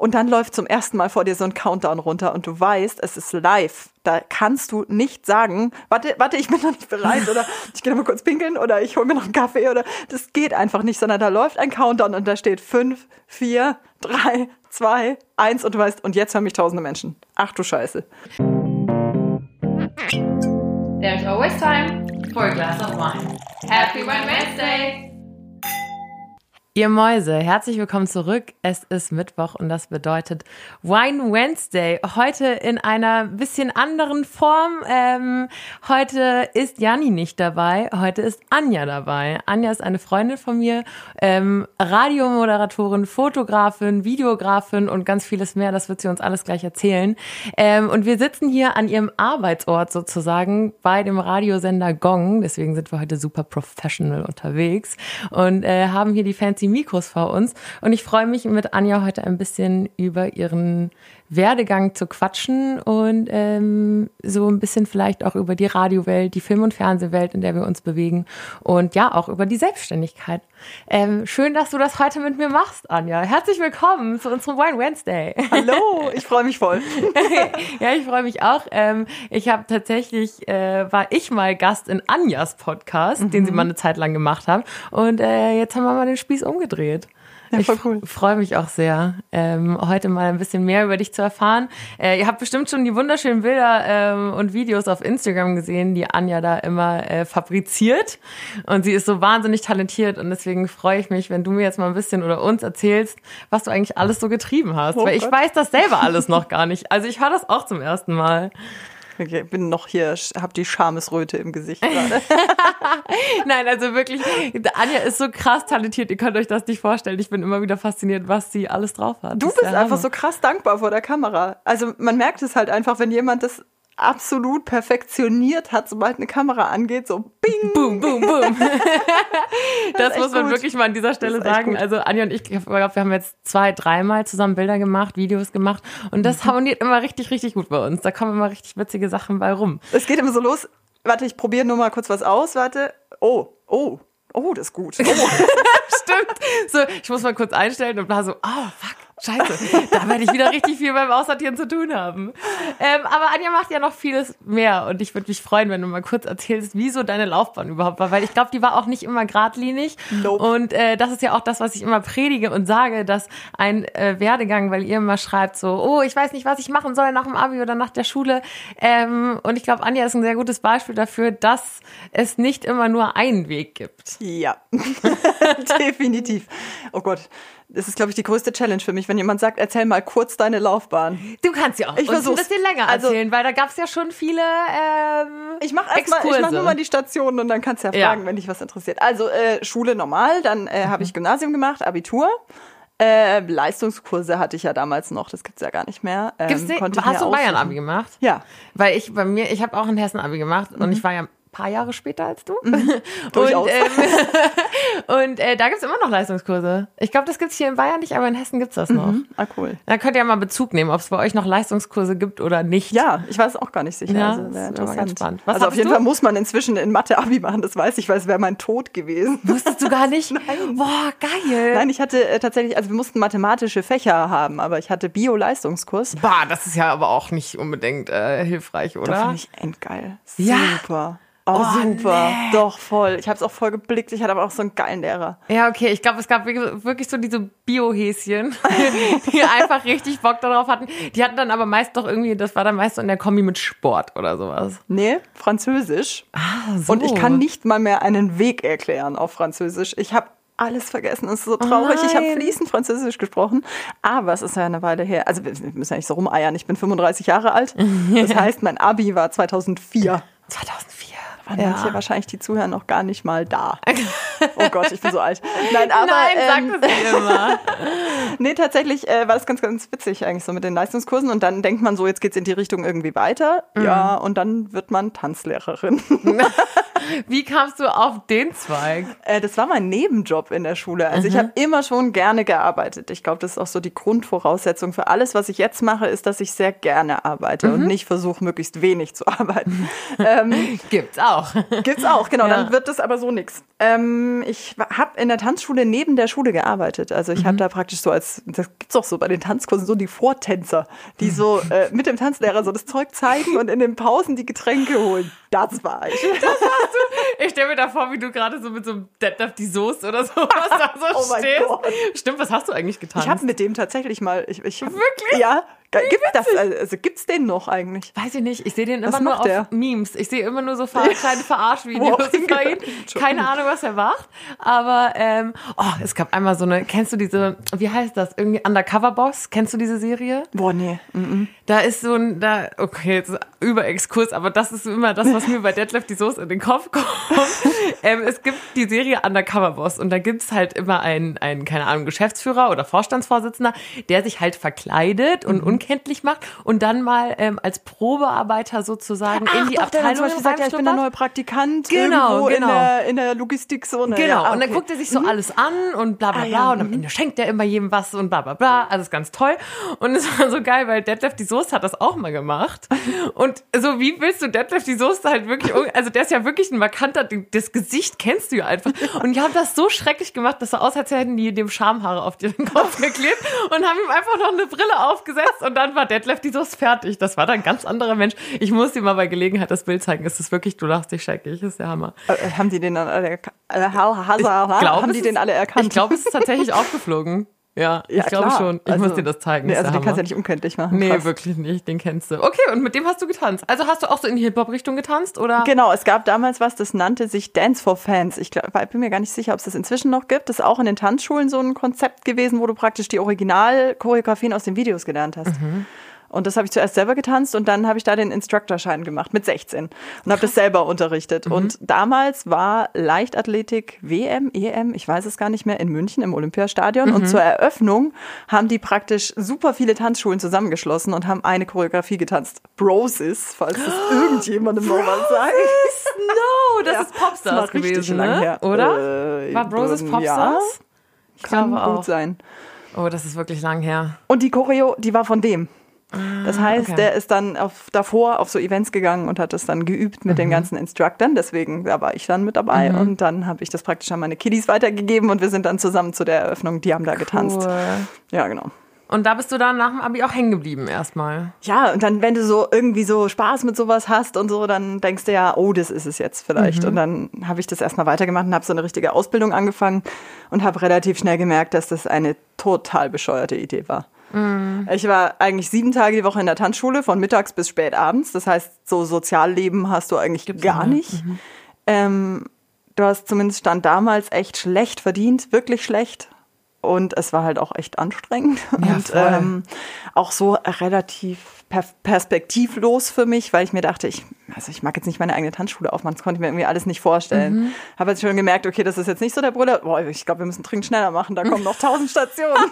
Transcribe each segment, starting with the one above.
Und dann läuft zum ersten Mal vor dir so ein Countdown runter und du weißt, es ist live. Da kannst du nicht sagen, warte, warte, ich bin noch nicht bereit oder ich gehe noch mal kurz pinkeln oder ich hole mir noch einen Kaffee oder das geht einfach nicht, sondern da läuft ein Countdown und da steht fünf, vier, drei, zwei, eins und du weißt, und jetzt hören mich tausende Menschen. Ach du Scheiße. There's always time for a glass of wine. Happy Wine Wednesday! Ihr Mäuse, herzlich willkommen zurück. Es ist Mittwoch und das bedeutet Wine Wednesday. Heute in einer bisschen anderen Form. Ähm, heute ist Janni nicht dabei, heute ist Anja dabei. Anja ist eine Freundin von mir, ähm, Radiomoderatorin, Fotografin, Videografin und ganz vieles mehr. Das wird sie uns alles gleich erzählen. Ähm, und wir sitzen hier an ihrem Arbeitsort sozusagen bei dem Radiosender Gong. Deswegen sind wir heute super professional unterwegs und äh, haben hier die Fans die Mikros vor uns. Und ich freue mich mit Anja heute ein bisschen über ihren Werdegang zu quatschen und ähm, so ein bisschen vielleicht auch über die Radiowelt, die Film- und Fernsehwelt, in der wir uns bewegen und ja, auch über die Selbstständigkeit. Ähm, schön, dass du das heute mit mir machst, Anja. Herzlich willkommen zu unserem Wine Wednesday. Hallo, ich freue mich voll. ja, ich freue mich auch. Ähm, ich habe tatsächlich, äh, war ich mal Gast in Anjas Podcast, mhm. den sie mal eine Zeit lang gemacht haben und äh, jetzt haben wir mal den Spieß umgedreht. Ja, voll cool. Ich freue mich auch sehr, ähm, heute mal ein bisschen mehr über dich zu erfahren. Äh, ihr habt bestimmt schon die wunderschönen Bilder ähm, und Videos auf Instagram gesehen, die Anja da immer äh, fabriziert. Und sie ist so wahnsinnig talentiert und deswegen freue ich mich, wenn du mir jetzt mal ein bisschen oder uns erzählst, was du eigentlich alles so getrieben hast. Oh Weil ich weiß das selber alles noch gar nicht. Also ich höre das auch zum ersten Mal. Okay, bin noch hier, hab die Schamesröte im Gesicht gerade. Nein, also wirklich, Anja ist so krass talentiert, ihr könnt euch das nicht vorstellen. Ich bin immer wieder fasziniert, was sie alles drauf hat. Du bist einfach so krass dankbar vor der Kamera. Also man merkt es halt einfach, wenn jemand das absolut perfektioniert hat, sobald eine Kamera angeht, so bing. Boom, boom, boom. das, das muss man gut. wirklich mal an dieser Stelle sagen. Also Anja und ich, ich glaube, wir haben jetzt zwei, dreimal zusammen Bilder gemacht, Videos gemacht und das mhm. harmoniert immer richtig, richtig gut bei uns. Da kommen immer richtig witzige Sachen bei rum. Es geht immer so los. Warte, ich probiere nur mal kurz was aus. Warte. Oh, oh, oh, das ist gut. Oh. Stimmt. So, ich muss mal kurz einstellen und bla so, oh, fuck Scheiße, da werde ich wieder richtig viel beim Aussortieren zu tun haben. Ähm, aber Anja macht ja noch vieles mehr und ich würde mich freuen, wenn du mal kurz erzählst, wieso deine Laufbahn überhaupt war, weil ich glaube, die war auch nicht immer geradlinig. Nope. Und äh, das ist ja auch das, was ich immer predige und sage, dass ein äh, Werdegang, weil ihr immer schreibt so, oh, ich weiß nicht, was ich machen soll nach dem Abi oder nach der Schule. Ähm, und ich glaube, Anja ist ein sehr gutes Beispiel dafür, dass es nicht immer nur einen Weg gibt. Ja, definitiv. Oh Gott das ist, glaube ich, die größte Challenge für mich, wenn jemand sagt, erzähl mal kurz deine Laufbahn. Du kannst ja auch ich uns ein bisschen länger also, erzählen, weil da gab es ja schon viele ähm, Ich mache mache nur mal die Stationen und dann kannst du ja fragen, ja. wenn dich was interessiert. Also äh, Schule normal, dann äh, habe ich Gymnasium gemacht, Abitur. Äh, Leistungskurse hatte ich ja damals noch, das gibt's ja gar nicht mehr. Ähm, Gibt's nicht? Hast du Bayern Abi gemacht? Ja. Weil ich bei mir, ich habe auch in Hessen Abi gemacht mhm. und ich war ja paar Jahre später als du. Mhm, und ähm, und äh, da gibt's immer noch Leistungskurse. Ich glaube, das gibt's hier in Bayern nicht, aber in Hessen gibt's das noch. Mhm. Ah, cool. Da könnt ihr ja mal Bezug nehmen, ob es bei euch noch Leistungskurse gibt oder nicht. Ja, ich weiß auch gar nicht sicher. Ja, also, das ganz spannend. Was also auf jeden du? Fall muss man inzwischen in Mathe Abi machen, das weiß ich, weil es wäre mein Tod gewesen. Wusstest du gar nicht? Nein. Boah, geil. Nein, ich hatte äh, tatsächlich, also wir mussten mathematische Fächer haben, aber ich hatte Bio-Leistungskurs. Bah, das ist ja aber auch nicht unbedingt äh, hilfreich, oder? Doch, finde ich endgeil. Super. Ja. Oh, oh super. Nee. Doch, voll. Ich habe es auch voll geblickt. Ich hatte aber auch so einen geilen Lehrer. Ja, okay. Ich glaube, es gab wirklich so diese Biohäschen, die einfach richtig Bock darauf hatten. Die hatten dann aber meist doch irgendwie, das war dann meist so in der Kombi mit Sport oder sowas. Nee, Französisch. Ah, so. Und ich kann nicht mal mehr einen Weg erklären auf Französisch. Ich habe alles vergessen. Das ist so traurig. Oh ich habe fließend Französisch gesprochen, aber es ist ja eine Weile her. Also wir müssen ja nicht so rumeiern. Ich bin 35 Jahre alt. Das heißt, mein Abi war 2004. 2004 waren ja. manche wahrscheinlich, die zuhören, noch gar nicht mal da. Oh Gott, ich bin so alt. Nein, aber. Nein, ähm, sagt es immer. nee, tatsächlich äh, war das ganz, ganz witzig eigentlich so mit den Leistungskursen. Und dann denkt man so, jetzt geht's in die Richtung irgendwie weiter. Mhm. Ja, und dann wird man Tanzlehrerin. Wie kamst du auf den Zweig? Äh, das war mein Nebenjob in der Schule. Also mhm. ich habe immer schon gerne gearbeitet. Ich glaube, das ist auch so die Grundvoraussetzung für alles, was ich jetzt mache, ist, dass ich sehr gerne arbeite mhm. und nicht versuche, möglichst wenig zu arbeiten. ähm, Gibt's auch. Gibt's auch, genau. Ja. Dann wird das aber so nichts. Ähm, ich habe in der Tanzschule neben der Schule gearbeitet. Also ich habe da praktisch so als, das gibt's auch so bei den Tanzkursen, so die Vortänzer, die so äh, mit dem Tanzlehrer so das Zeug zeigen und in den Pausen die Getränke holen. Das war ich. Ich stelle mir da vor, wie du gerade so mit so einem Deadlift die Soße oder sowas da so Oh stehst. Stimmt, was hast du eigentlich getan? Ich habe mit dem tatsächlich mal. Ich, ich hab, Wirklich? Ja. Gibt das? Also gibt's den noch eigentlich? Weiß ich nicht. Ich sehe den Was immer nur macht auf der? Memes. Ich sehe immer nur so ver kleine Verarschvideos über ihn. hingehört? Keine Ahnung, was er macht. Aber ähm, oh, es gab einmal so eine. Kennst du diese? Wie heißt das? Irgendwie Undercover Boss. Kennst du diese Serie? Boah, nee. Mhm. Da ist so ein, da, okay, jetzt über Exkurs, aber das ist immer das, was mir bei Deadlift die Soße in den Kopf kommt. ähm, es gibt die Serie Undercover Boss und da gibt's halt immer einen, einen, keine Ahnung, Geschäftsführer oder Vorstandsvorsitzender, der sich halt verkleidet Mhm. Und unkenntlich macht und dann mal ähm, als Probearbeiter sozusagen in die doch, der Abteilung Beispiel sagt, ja, ich bin der neue Praktikant Genau, genau. In, der, in der Logistikzone. Genau, Ja, ah, und dann okay. guckt er sich so alles an und bla bla Ah, bla ja, und am Ende schenkt er immer jedem was und bla bla bla, alles ganz toll. Und es war so geil, weil Detlef die Soße hat das auch mal gemacht. Und so, wie willst du Detlef die Soße halt wirklich, also der ist ja wirklich ein markanter, das Gesicht kennst du ja einfach. Und die haben das so schrecklich gemacht, dass er aus, als hätten die dem Schamhaare auf den Kopf geklebt und haben ihm einfach noch eine Brille aufgesetzt und dann war Detlef die Soße fertig. Das war dann ein ganz anderer Mensch. Ich muss dir mal bei Gelegenheit das Bild zeigen. Es ist wirklich, du lachst dich scheckig, ist der Hammer. Äh, haben die den dann alle erkannt? Äh, haben die den alle erkannt? Ich glaube, es ist tatsächlich aufgeflogen. Ja, ich Ja, glaube schon. Ich Also, muss dir das zeigen. Nee, also den kannst du ja nicht unkenntlich machen. Nee, Krass. wirklich nicht. Den kennst du. Okay, und mit dem hast du getanzt. Also hast du auch so in die Hip-Hop-Richtung getanzt, oder? Genau, es gab damals was, das nannte sich Dance for Fans. Ich glaub, bin mir gar nicht sicher, ob es das inzwischen noch gibt. Das ist auch in den Tanzschulen so ein Konzept gewesen, wo du praktisch die Original-Choreografien aus den Videos gelernt hast. Und das habe ich zuerst selber getanzt und dann habe ich da den Instructorschein gemacht mit 16 und habe das selber unterrichtet. Und damals war Leichtathletik WM, EM, ich weiß es gar nicht mehr, in München im Olympiastadion. Und zur Eröffnung haben die praktisch super viele Tanzschulen zusammengeschlossen und haben eine Choreografie getanzt. Brosis, falls das irgendjemandem noch was sagt. No, das Ja, ist Popstars das gewesen, ne? her. Oder? Äh, War Broses ja, Popstars? Ich Kann gut auch. sein. Oh, das ist wirklich lang her. Und die Choreo, die war von dem. Das heißt, okay. der ist dann auf, davor auf so Events gegangen und hat das dann geübt mit den ganzen Instructern. Deswegen, da war ich dann mit dabei. Und dann habe ich das praktisch an meine Kiddies weitergegeben und wir sind dann zusammen zu der Eröffnung. Die haben da getanzt. Cool. Ja, genau. Und da bist du dann nach dem Abi auch hängen geblieben erstmal. Ja, und dann, wenn du so irgendwie so Spaß mit sowas hast und so, dann denkst du ja, oh, das ist es jetzt vielleicht. Und dann habe ich das erstmal weitergemacht und habe so eine richtige Ausbildung angefangen und habe relativ schnell gemerkt, dass das eine total bescheuerte Idee war. Ich war eigentlich sieben Tage die Woche in der Tanzschule, von mittags bis spät abends. Das heißt, so Sozialleben hast du eigentlich gar nicht. Ähm, du hast zumindest stand damals echt schlecht verdient, wirklich schlecht. Und es war halt auch echt anstrengend. Ja, und ähm, auch so relativ per perspektivlos für mich, weil ich mir dachte, ich, also ich mag jetzt nicht meine eigene Tanzschule aufmachen, das konnte ich mir irgendwie alles nicht vorstellen. Mhm. Habe jetzt schon gemerkt, okay, das ist jetzt nicht so der Brüller. Boah, ich glaube, wir müssen dringend schneller machen, da kommen noch tausend Stationen.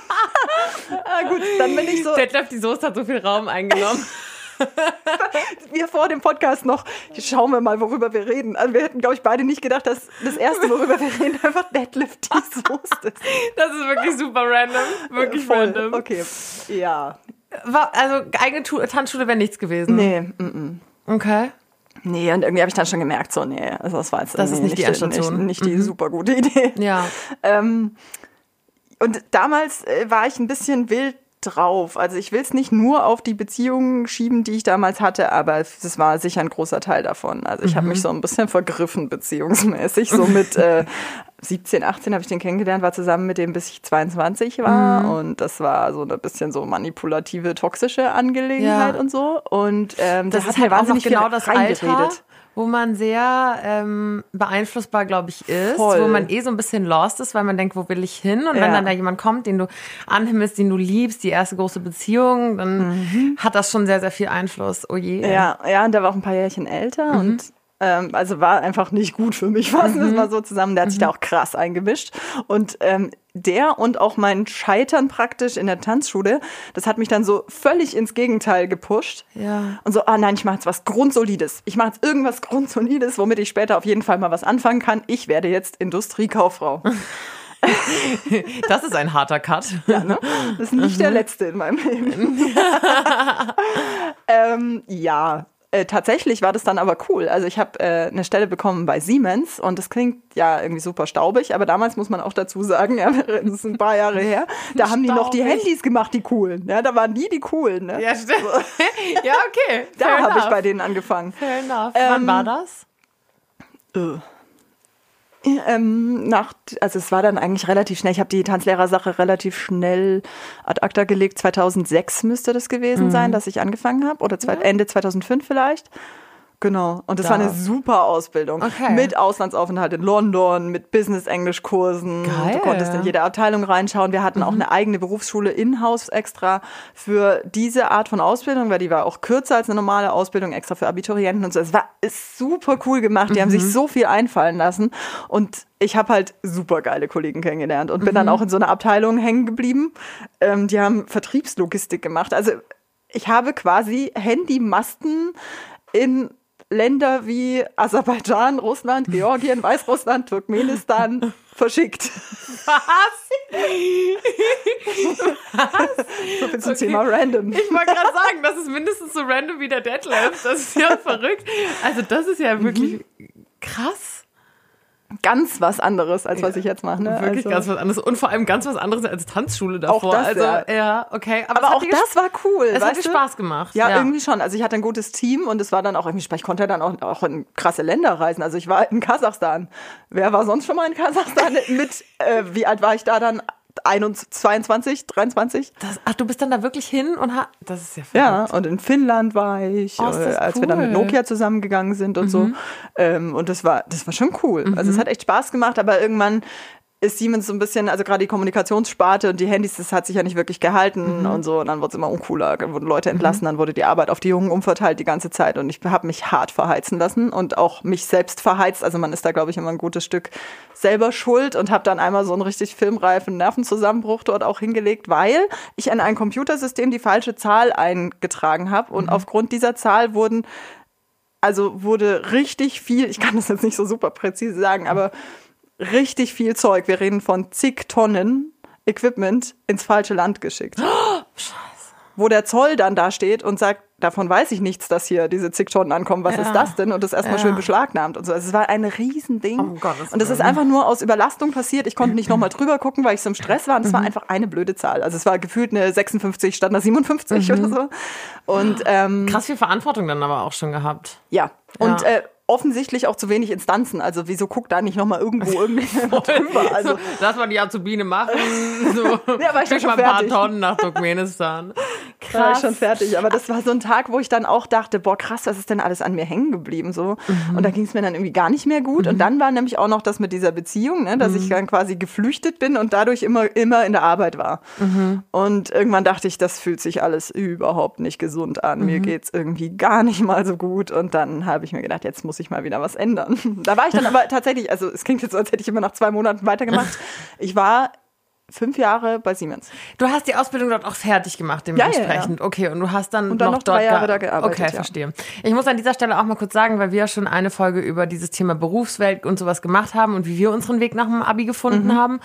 ah, gut, dann bin ich so, Detlef, die Soße hat so viel Raum eingenommen. wir vor dem Podcast noch, schauen wir mal, worüber wir reden. Also wir hätten, glaube ich, beide nicht gedacht, dass das Erste, worüber wir reden, einfach Deadlift die Soße ist. Das ist wirklich super random. Wirklich Voll. random. Okay, ja. War, also eigene Tanzschule wäre nichts gewesen. Nee, mm, Okay. Nee, und irgendwie habe ich dann schon gemerkt, so, nee, also das war jetzt Das ist nee, nicht die Endstation. Nicht, nicht die super gute Idee. Ja. Ähm, und damals äh, war ich ein bisschen wild drauf. Also ich will es nicht nur auf die Beziehungen schieben, die ich damals hatte, aber es war sicher ein großer Teil davon. Also ich habe mich so ein bisschen vergriffen beziehungsmäßig. So mit äh, 17, 18 habe ich den kennengelernt, war zusammen mit dem, bis ich 22 war. Und das war so ein bisschen so manipulative, toxische Angelegenheit Ja. und so. Und ähm, Das da hat ist mir halt auch noch wahnsinnig genau das. Alter, wo man sehr ähm, beeinflussbar, glaube ich, ist, Voll. wo man eh so ein bisschen lost ist, weil man denkt, wo will ich hin? Und wenn Ja. dann da jemand kommt, den du anhimmelst, den du liebst, die erste große Beziehung, dann hat das schon sehr, sehr viel Einfluss. Oh je. Mhm. Ja, ja, und der war auch ein paar Jährchen älter Mhm. und ähm, also war einfach nicht gut für mich, fassen wir es mal so zusammen. Der hat Mhm. sich da auch krass eingemischt. Und ähm, der und auch mein Scheitern praktisch in der Tanzschule, das hat mich dann so völlig ins Gegenteil gepusht. Ja. Und so, ah nein, ich mache jetzt was Grundsolides. Ich mache jetzt irgendwas Grundsolides, womit ich später auf jeden Fall mal was anfangen kann. Ich werde jetzt Industriekauffrau. Das ist ein harter Cut. Ja, ne? Das ist nicht Mhm. der letzte in meinem Leben. ähm, ja, äh, tatsächlich war das dann aber cool. Also ich habe äh, eine Stelle bekommen bei Siemens und das klingt ja irgendwie super staubig, aber damals muss man auch dazu sagen, ja, das ist ein paar Jahre her, da haben die noch die. Handys gemacht, die coolen. Ja, da waren die die coolen. Ne? Ja, stimmt. ja, okay. da habe ich bei denen angefangen. Fair enough. Ähm, Wann war das? Äh. Ähm, nach, also es war dann eigentlich relativ schnell. Ich habe die Tanzlehrersache relativ schnell ad acta gelegt. 2006 müsste das gewesen Mhm. sein, dass ich angefangen habe. Oder zwei, Ende 2005 vielleicht. Genau. Und das Da. war eine super Ausbildung. Okay. Mit Auslandsaufenthalt in London, mit Business-Englisch-Kursen. Mhm. Du konntest in jede Abteilung reinschauen. Wir hatten auch eine eigene Berufsschule in-house extra für diese Art von Ausbildung, weil die war auch kürzer als eine normale Ausbildung, extra für Abiturienten und so. Es war super cool gemacht. Die haben Mhm. sich so viel einfallen lassen. Und ich habe halt super geile Kollegen kennengelernt und bin Mhm. dann auch in so einer Abteilung hängen geblieben. Ähm, die haben Vertriebslogistik gemacht. Also ich habe quasi Handymasten in Länder wie Aserbaidschan, Russland, Georgien, Weißrussland, Turkmenistan verschickt. so viel zum Thema random. Ich wollte gerade sagen, das ist mindestens so random wie der Deadlift. Das ist ja verrückt. Also das ist ja wirklich krass. Ganz was anderes, als was ich jetzt mache. Ne? Wirklich also, ganz was anderes. Und vor allem ganz was anderes als Tanzschule davor. das, also, ja. ja, okay. aber hat auch das war cool. Es hat? Spaß gemacht. Ja, irgendwie schon. Also ich hatte ein gutes Team und es war dann auch irgendwie, ich konnte dann auch, auch in krasse Länder reisen. Also ich war in Kasachstan. Wer war sonst schon mal in Kasachstan? Mit, äh, wie alt war ich da dann? 21, 22, 23? Das, ach, du bist dann da wirklich hin und ha das ist ja Ja, verrückt. und in Finnland war ich, Oh, äh, als wir dann mit cool. Mhm. Nokia zusammengegangen sind und so. Ähm, und das war, das war schon cool. Also es hat echt Spaß gemacht, aber irgendwann ist Siemens so ein bisschen, also gerade die Kommunikationssparte und die Handys, das hat sich ja nicht wirklich gehalten und so. Und dann wurde es immer uncooler, dann wurden Leute entlassen, dann wurde die Arbeit auf die Jungen umverteilt die ganze Zeit. Und ich habe mich hart verheizen lassen und auch mich selbst verheizt. Also man ist da, glaube ich, immer ein gutes Stück selber schuld und habe dann einmal so einen richtig filmreifen Nervenzusammenbruch dort auch hingelegt, weil ich in ein Computersystem die falsche Zahl eingetragen habe. Und aufgrund dieser Zahl wurden also wurde richtig viel, ich kann das jetzt nicht so super präzise sagen, aber richtig viel Zeug, wir reden von zig Tonnen Equipment ins falsche Land geschickt. Wo der Zoll dann da steht und sagt, davon weiß ich nichts, dass hier diese zig Tonnen ankommen. Was Ja. ist das denn? Und das erstmal Ja. schön beschlagnahmt und so. Also es war ein Riesending. Um Gottes und das ist einfach nur aus Überlastung passiert. Ich konnte nicht nochmal drüber gucken, weil ich so im Stress war. Und es Mhm. war einfach eine blöde Zahl. Also es war gefühlt eine 56 statt einer 57 Mhm. oder so. Und ähm, Krass viel Verantwortung dann aber auch schon gehabt. ja, und Ja. äh, offensichtlich auch zu wenig Instanzen. Also wieso guckt da nicht nochmal irgendwo irgendjemand drüber? Also so, lass mal die Azubine machen. So, Ja, war ich schon mal ein paar. Tonnen nach Turkmenistan. da war ich Krass. schon fertig. Aber das war so ein Tag, wo ich dann auch dachte, boah krass, was ist denn alles an mir hängen geblieben? So. Mhm. Und da ging es mir dann irgendwie gar nicht mehr gut. Und dann war nämlich auch noch das mit dieser Beziehung, ne, dass Mhm. ich dann quasi geflüchtet bin und dadurch immer, immer in der Arbeit war. Mhm. Und irgendwann dachte ich, das fühlt sich alles überhaupt nicht gesund an. Mhm. Mir geht's irgendwie gar nicht mal so gut. Und dann habe ich mir gedacht, jetzt muss ich mal wieder was ändern. Da war ich dann aber tatsächlich, also es klingt jetzt so, als hätte ich immer nach zwei Monaten weitergemacht. Ich war fünf Jahre bei Siemens. Du hast die Ausbildung dort auch fertig gemacht, ja, ja. dementsprechend. Okay, und du hast dann, Und dann noch, noch drei Jahre da gearbeitet, Okay, ja. verstehe. Ich muss an dieser Stelle auch mal kurz sagen, weil wir ja schon eine Folge über dieses Thema Berufswelt und sowas gemacht haben und wie wir unseren Weg nach dem Abi gefunden Mhm. haben.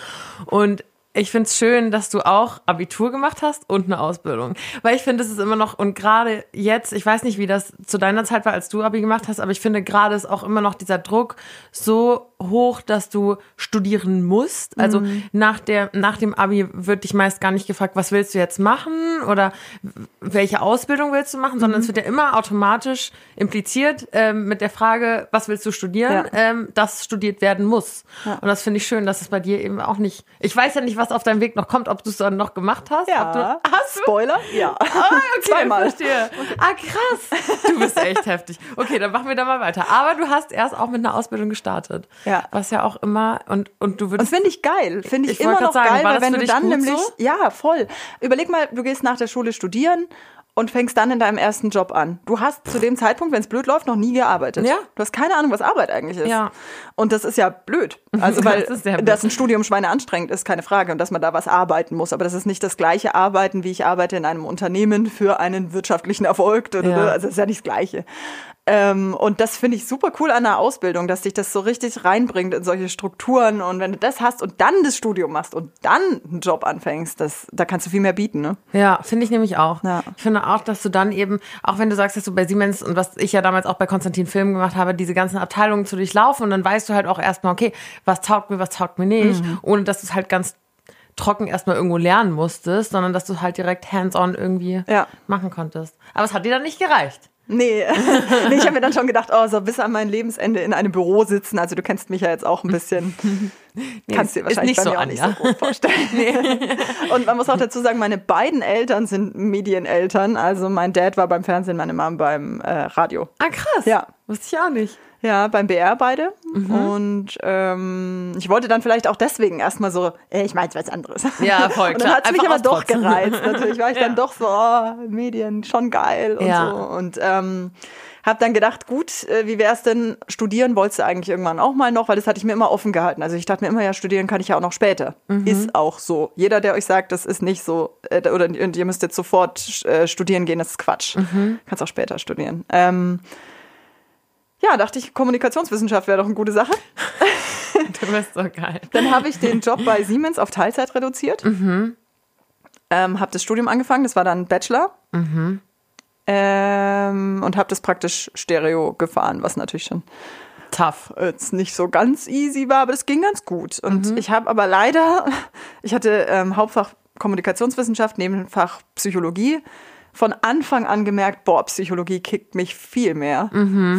Und ich finde es schön, dass du auch Abitur gemacht hast und eine Ausbildung. Weil ich finde, es ist immer noch, und gerade jetzt, ich weiß nicht, wie das zu deiner Zeit war, als du Abi gemacht hast, aber ich finde gerade ist auch immer noch dieser Druck so hoch, dass du studieren musst. Also Mhm. nach, der, nach dem Abi wird dich meist gar nicht gefragt, was willst du jetzt machen oder welche Ausbildung willst du machen, sondern Mhm. es wird ja immer automatisch impliziert ähm, mit der Frage, was willst du studieren, Ja. ähm, das studiert werden muss. Und das finde ich schön, dass es bei dir eben auch nicht, ich weiß ja nicht, was auf deinem Weg noch kommt, ob du es dann noch gemacht hast. Ob du, hast du? Spoiler? Ja. Ah, okay, Zweimal. verstehe. Ah, krass. Du bist echt heftig. Okay, dann machen wir da mal weiter. Aber du hast erst auch mit einer Ausbildung gestartet. Ja. Was ja auch immer, und, und du Das würdest. finde ich geil. Finde ich, Ich immer noch sagen, geil, weil das wenn du dann nämlich, so? ja, voll. Überleg mal, du gehst nach der Schule studieren und fängst dann in deinem ersten Job an. Du hast zu dem Zeitpunkt, wenn es blöd läuft, noch nie gearbeitet. Ja. Du hast keine Ahnung, was Arbeit eigentlich ist. Ja. Und das ist ja blöd. Also, weil Das blöd. dass ein Studium Schweine anstrengend ist, keine Frage. Und dass man da was arbeiten muss. Aber das ist nicht das gleiche Arbeiten, wie ich arbeite in einem Unternehmen für einen wirtschaftlichen Erfolg. Ja. Also, das ist ja nicht das Gleiche. Ähm, und das finde ich super cool an der Ausbildung, dass dich das so richtig reinbringt in solche Strukturen. Und wenn du das hast und dann das Studium machst und dann einen Job anfängst, das, da kannst du viel mehr bieten. Ne? Ja, finde ich nämlich auch. Ja. Ich finde auch, dass du dann eben, auch wenn du sagst, dass du bei Siemens und was ich ja damals auch bei Konstantin Film gemacht habe, diese ganzen Abteilungen zu durchlaufen und dann weißt du halt auch erstmal, okay, was taugt mir, was taugt mir nicht, Mhm. ohne dass du es halt ganz trocken erstmal irgendwo lernen musstest, sondern dass du halt direkt hands-on irgendwie Ja. machen konntest. Aber es hat dir dann nicht gereicht. Nee, nee ich habe mir dann schon gedacht, oh, so bis an mein Lebensende in einem Büro sitzen. Also du kennst mich ja jetzt auch ein bisschen. kannst dir ist wahrscheinlich nicht bei so, mir auch nicht Anja. so gut vorstellen. Und man muss auch dazu sagen, meine beiden Eltern sind Medieneltern. Also mein Dad war beim Fernsehen, meine Mom beim äh, Radio. Ah, krass. Ja. Wusste ich auch nicht. Ja, beim BR beide. Und ähm, ich wollte dann vielleicht auch deswegen erstmal so, ey, ich meine was anderes. Ja, voll, Und dann klar. hat es mich aber doch gereizt. Natürlich war ich Ja. dann doch so, oh, Medien, schon geil und Ja. so. Und ähm, habe dann gedacht, gut, äh, wie wär's denn, studieren wolltest du eigentlich irgendwann auch mal noch, weil das hatte ich mir immer offen gehalten. Also ich dachte mir immer, ja, studieren kann ich ja auch noch später. Mhm. Ist auch so. Jeder, der euch sagt, das ist nicht so, äh, oder und ihr müsst jetzt sofort äh, studieren gehen, das ist Quatsch. Mhm. Kannst auch später studieren. Ähm, ja, dachte ich, Kommunikationswissenschaft wäre doch eine gute Sache. Du bist so geil. Dann habe ich den Job bei Siemens auf Teilzeit reduziert. Ähm, habe das Studium angefangen, das war dann Bachelor. Ähm, und habe das praktisch Stereo gefahren, was natürlich schon Tough. jetzt nicht so ganz easy war, aber das ging ganz gut. Und ich habe aber leider, ich hatte ähm, Hauptfach Kommunikationswissenschaft, Nebenfach Psychologie. Von Anfang an gemerkt, boah, Psychologie kickt mich viel mehr.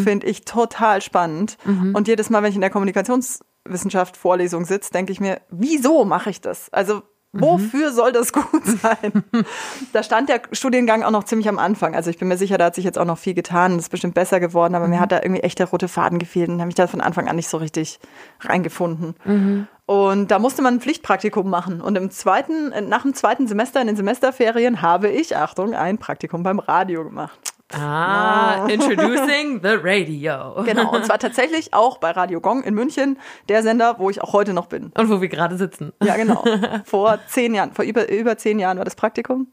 Finde ich total spannend. Und jedes Mal, wenn ich in der Kommunikationswissenschaft Vorlesung sitze, denke ich mir, wieso mache ich das? Also Wofür soll das gut sein? da stand der Studiengang auch noch ziemlich am Anfang. Also ich bin mir sicher, da hat sich jetzt auch noch viel getan. Das ist bestimmt besser geworden, aber mir hat da irgendwie echt der rote Faden gefehlt und habe mich da von Anfang an nicht so richtig reingefunden. Und da musste man ein Pflichtpraktikum machen. Und im zweiten, nach dem zweiten Semester in den Semesterferien habe ich, Achtung, ein Praktikum beim Radio gemacht. Ah, introducing the radio. Genau. Und zwar tatsächlich auch bei Radio Gong in München, der Sender, wo ich auch heute noch bin. Und wo wir gerade sitzen. Ja, genau. Vor zehn Jahren, vor über, über zehn Jahren war das Praktikum.